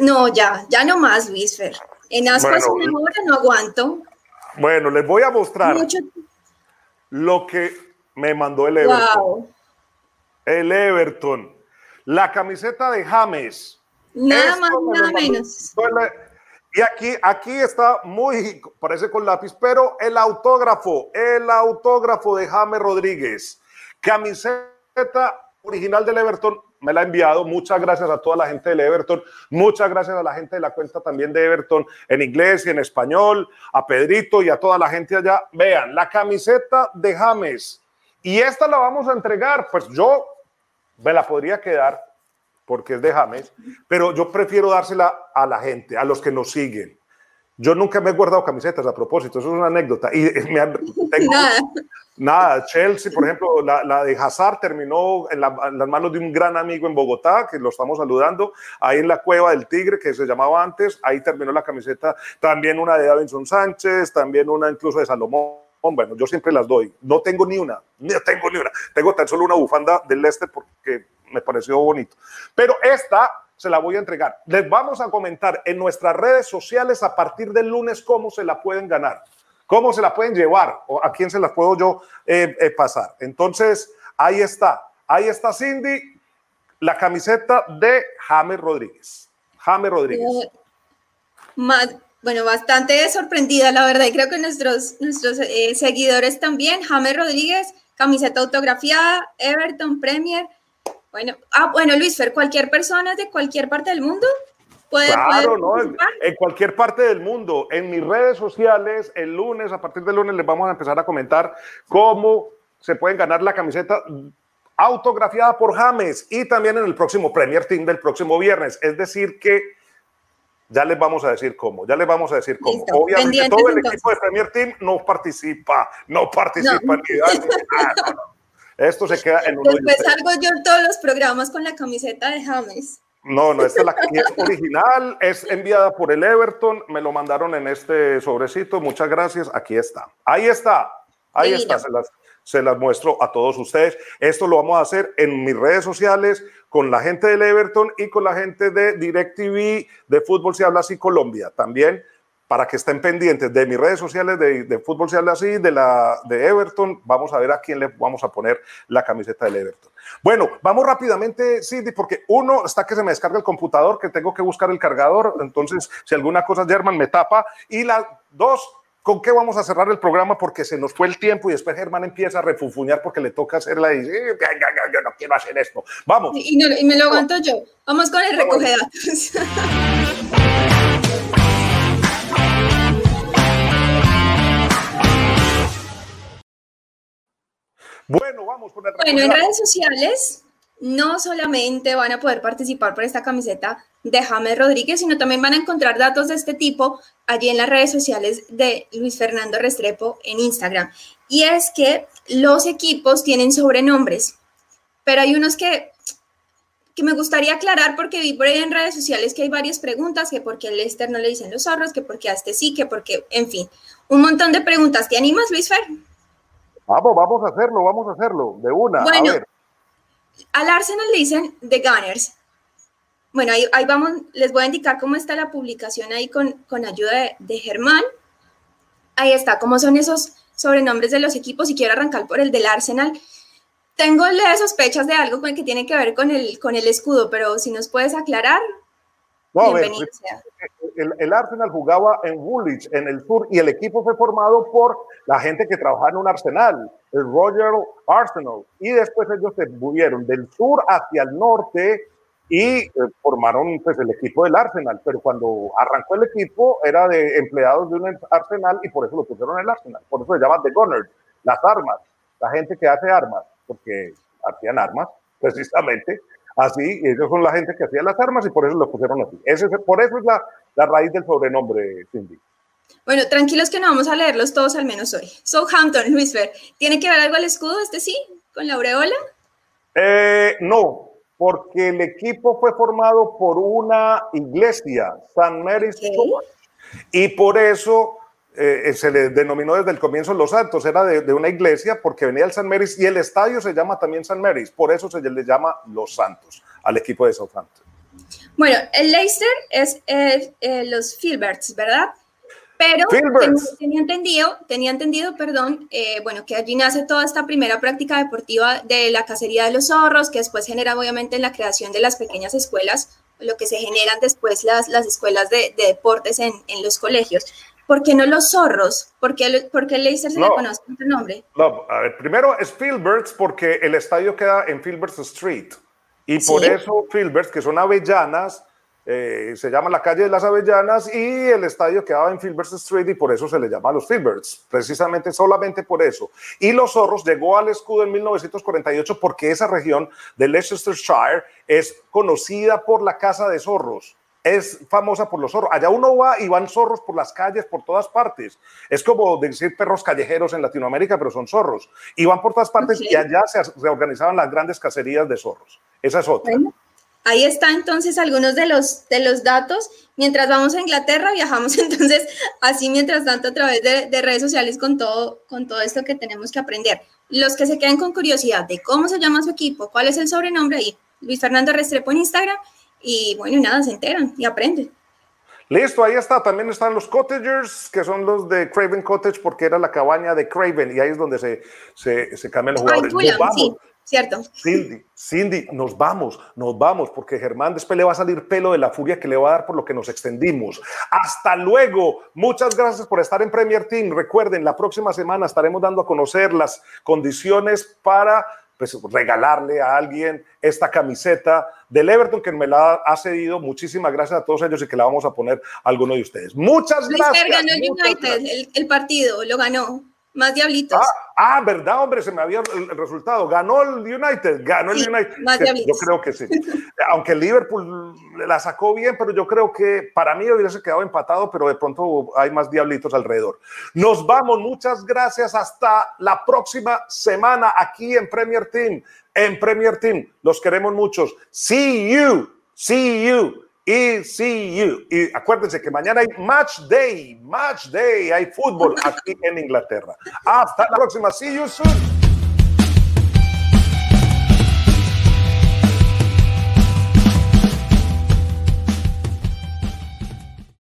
No, ya, ya no más, Luis Fer. En ascuas bueno, no aguanto. Bueno, les voy a mostrar lo que me mandó el Everton. El Everton. La camiseta de James. Nada más, nada menos. Y aquí, aquí está muy, parece con lápiz, pero el autógrafo, el autógrafo de James Rodríguez. Camiseta original del Everton me la ha enviado. Muchas gracias a toda la gente del Everton. Muchas gracias a la gente de la cuenta también de Everton en inglés y en español, a Pedrito y a toda la gente allá. Vean, la camiseta de James. Y esta la vamos a entregar. Pues yo me la podría quedar porque es de James, pero yo prefiero dársela a la gente, a los que nos siguen. Yo nunca me he guardado camisetas a propósito, eso es una anécdota. Y *laughs* me han, Nada, Chelsea, por ejemplo, la, de Hazard terminó en, las manos de un gran amigo en Bogotá, que lo estamos saludando, ahí en la Cueva del Tigre, que se llamaba antes, ahí terminó la camiseta, también una de Davinson Sánchez, también una incluso de Salomón. Bueno, yo siempre las doy. No tengo ni una, no tengo ni una. Tengo tan solo una bufanda del Leicester porque me pareció bonito. Pero esta se la voy a entregar. Les vamos a comentar en nuestras redes sociales a partir del lunes cómo se la pueden ganar. ¿Cómo se la pueden llevar? ¿O a quién se las puedo yo eh, eh, pasar? Entonces, ahí está. Ahí está Cindy, la camiseta de James Rodríguez. James Rodríguez. Eh, bueno, bastante sorprendida, la verdad. Y creo que nuestros, nuestros seguidores también. James Rodríguez, camiseta autografiada, Everton Premier. Bueno, ah, bueno, Luis Fer, cualquier persona de cualquier parte del mundo claro, ¿no? En, cualquier parte del mundo. En mis redes sociales, el lunes, a partir del lunes, les vamos a empezar a comentar cómo se pueden ganar la camiseta autografiada por James y también en el próximo Premier Team del próximo viernes. Es decir, que ya les vamos a decir cómo, ya les vamos a decir cómo. Obviamente todo el equipo de Premier Team no participa, no participa *laughs* Esto se queda en un Después salgo yo en todos los programas con la camiseta de James. No, no, esta es la camiseta original, es enviada por el Everton, me lo mandaron en este sobrecito, muchas gracias, aquí está. Ahí está, ahí está, se las, se las muestro a todos ustedes. Esto lo vamos a hacer en mis redes sociales con la gente del Everton y con la gente de DirecTV de Fútbol Se Habla Así Colombia. También para que estén pendientes de mis redes sociales de, Fútbol Se Habla Así, de, la, de Everton. Vamos a ver a quién le vamos a poner la camiseta del Everton. Bueno, vamos rápidamente, Cindy, porque uno está que se me descarga el computador, que tengo que buscar el cargador. Entonces, si alguna cosa, German, me tapa. Y la dos, ¿Con qué vamos a cerrar el programa? Porque se nos fue el tiempo y después Germán empieza a refunfuñar porque le toca hacer la y dice, yo no quiero hacer esto. Vamos. Y, me lo aguanto yo. Vamos con el recoge *laughs* Bueno, vamos con el Bueno, en redes sociales no solamente van a poder participar por esta camiseta de James Rodríguez, sino también van a encontrar datos de este tipo allí en las redes sociales de Luis Fernando Restrepo en Instagram. Y es que los equipos tienen sobrenombres, pero hay unos que, que me gustaría aclarar porque vi por ahí en redes sociales que hay varias preguntas, que por qué Lester no le dicen los zorros, que por qué a este sí, que por qué, en fin, un montón de preguntas. ¿Te animas, Luis Fer? Vamos, vamos a hacerlo, vamos a hacerlo, de una. Bueno, al Arsenal le dicen The Gunners. Bueno, ahí, vamos, les voy a indicar cómo está la publicación ahí con, con ayuda de, Germán. Ahí está, cómo son esos sobrenombres de los equipos y quiero arrancar por el del Arsenal. Tengo sospechas de algo que tiene que ver con el, con el escudo, pero si nos puedes aclarar, bienvenido sea el, Arsenal jugaba en Woolwich, en el sur, y el equipo fue formado por la gente que trabajaba en un Arsenal, el Royal Arsenal. Y después ellos se movieron del sur hacia el norte y eh, formaron pues, el equipo del Arsenal. Pero cuando arrancó el equipo era de empleados de un Arsenal y por eso lo pusieron el Arsenal. Por eso se llama The Gunners, las armas, la gente que hace armas, porque hacían armas precisamente. Así, ellos son la gente que hacía las armas y por eso lo pusieron así. Ese, por eso es la, la raíz del sobrenombre, Cindy. Bueno, tranquilos que no vamos a leerlos todos al menos hoy. Southampton, Luis Fer, ¿tiene que ver algo al escudo este sí? ¿Con la aureola? Eh, no, porque el equipo fue formado por una iglesia, San Mary's Church, y por eso eh, se le denominó desde el comienzo Los Santos, era de, una iglesia porque venía el San Mary's y el estadio se llama también San Mary's, por eso se le llama Los Santos al equipo de Southampton. Bueno, el Leicester es eh, los Filberts, ¿verdad? Pero tenía, entendido, tenía entendido, perdón, eh, bueno, que allí nace toda esta primera práctica deportiva de la cacería de los zorros, que después genera obviamente en la creación de las pequeñas escuelas, lo que se generan después las, las escuelas de, deportes en, en, los colegios. ¿Por qué no los zorros? ¿Por qué, por qué Leicester se le conoce otro nombre? No, a ver, primero es Filberts porque el estadio queda en Filberts Street. Y por eso Filberts, que son avellanas, eh, se llama la calle de las Avellanas y el estadio quedaba en Filberts Street y por eso se le llama los Filberts, precisamente solamente por eso. Y los zorros llegó al escudo en 1948 porque esa región de Leicestershire es conocida por la caza de zorros. Es famosa por los zorros. Allá uno va y van zorros por las calles, por todas partes. Es como decir perros callejeros en Latinoamérica, pero son zorros. Y van por todas partes y allá se, organizaban las grandes cacerías de zorros. Esa es otra. Ahí está entonces algunos de los, de los datos. Mientras vamos a Inglaterra, viajamos *laughs* entonces así mientras tanto a través de, redes sociales con todo, con todo esto que tenemos que aprender. Los que se queden con curiosidad de cómo se llama su equipo, cuál es el sobrenombre ahí, Luis Fernando Restrepo en Instagram y bueno, nada, se enteran y aprenden. Listo, ahí está. También están los cottagers, que son los de Craven Cottage, porque era la cabaña de Craven, y ahí es donde se, se, se cambian los jugadores. sí. Cierto. Cindy, Cindy, nos vamos, nos vamos, porque Germán después le va a salir pelo de la furia que le va a dar por lo que nos extendimos. Hasta luego. Muchas gracias por estar en Premier Team. Recuerden, la próxima semana estaremos dando a conocer las condiciones para pues, regalarle a alguien esta camiseta del Everton que me la ha cedido. Muchísimas gracias a todos ellos y que la vamos a poner a alguno de ustedes. Muchas gracias. ganó el United, el partido, lo ganó. Más diablitos. Ah, ah, verdad, hombre, se me había el, resultado. Ganó el United, ganó el United. Más Yo creo que sí. *laughs* Aunque el Liverpool la sacó bien, pero yo creo que para mí hubiese quedado empatado, pero de pronto hay más diablitos alrededor. Nos vamos, muchas gracias. Hasta la próxima semana aquí en Premier Team. En Premier Team, los queremos muchos. See you, see you. ECU. Y acuérdense que mañana hay Match Day, Match Day, hay fútbol aquí en Inglaterra. Hasta la próxima. See you soon.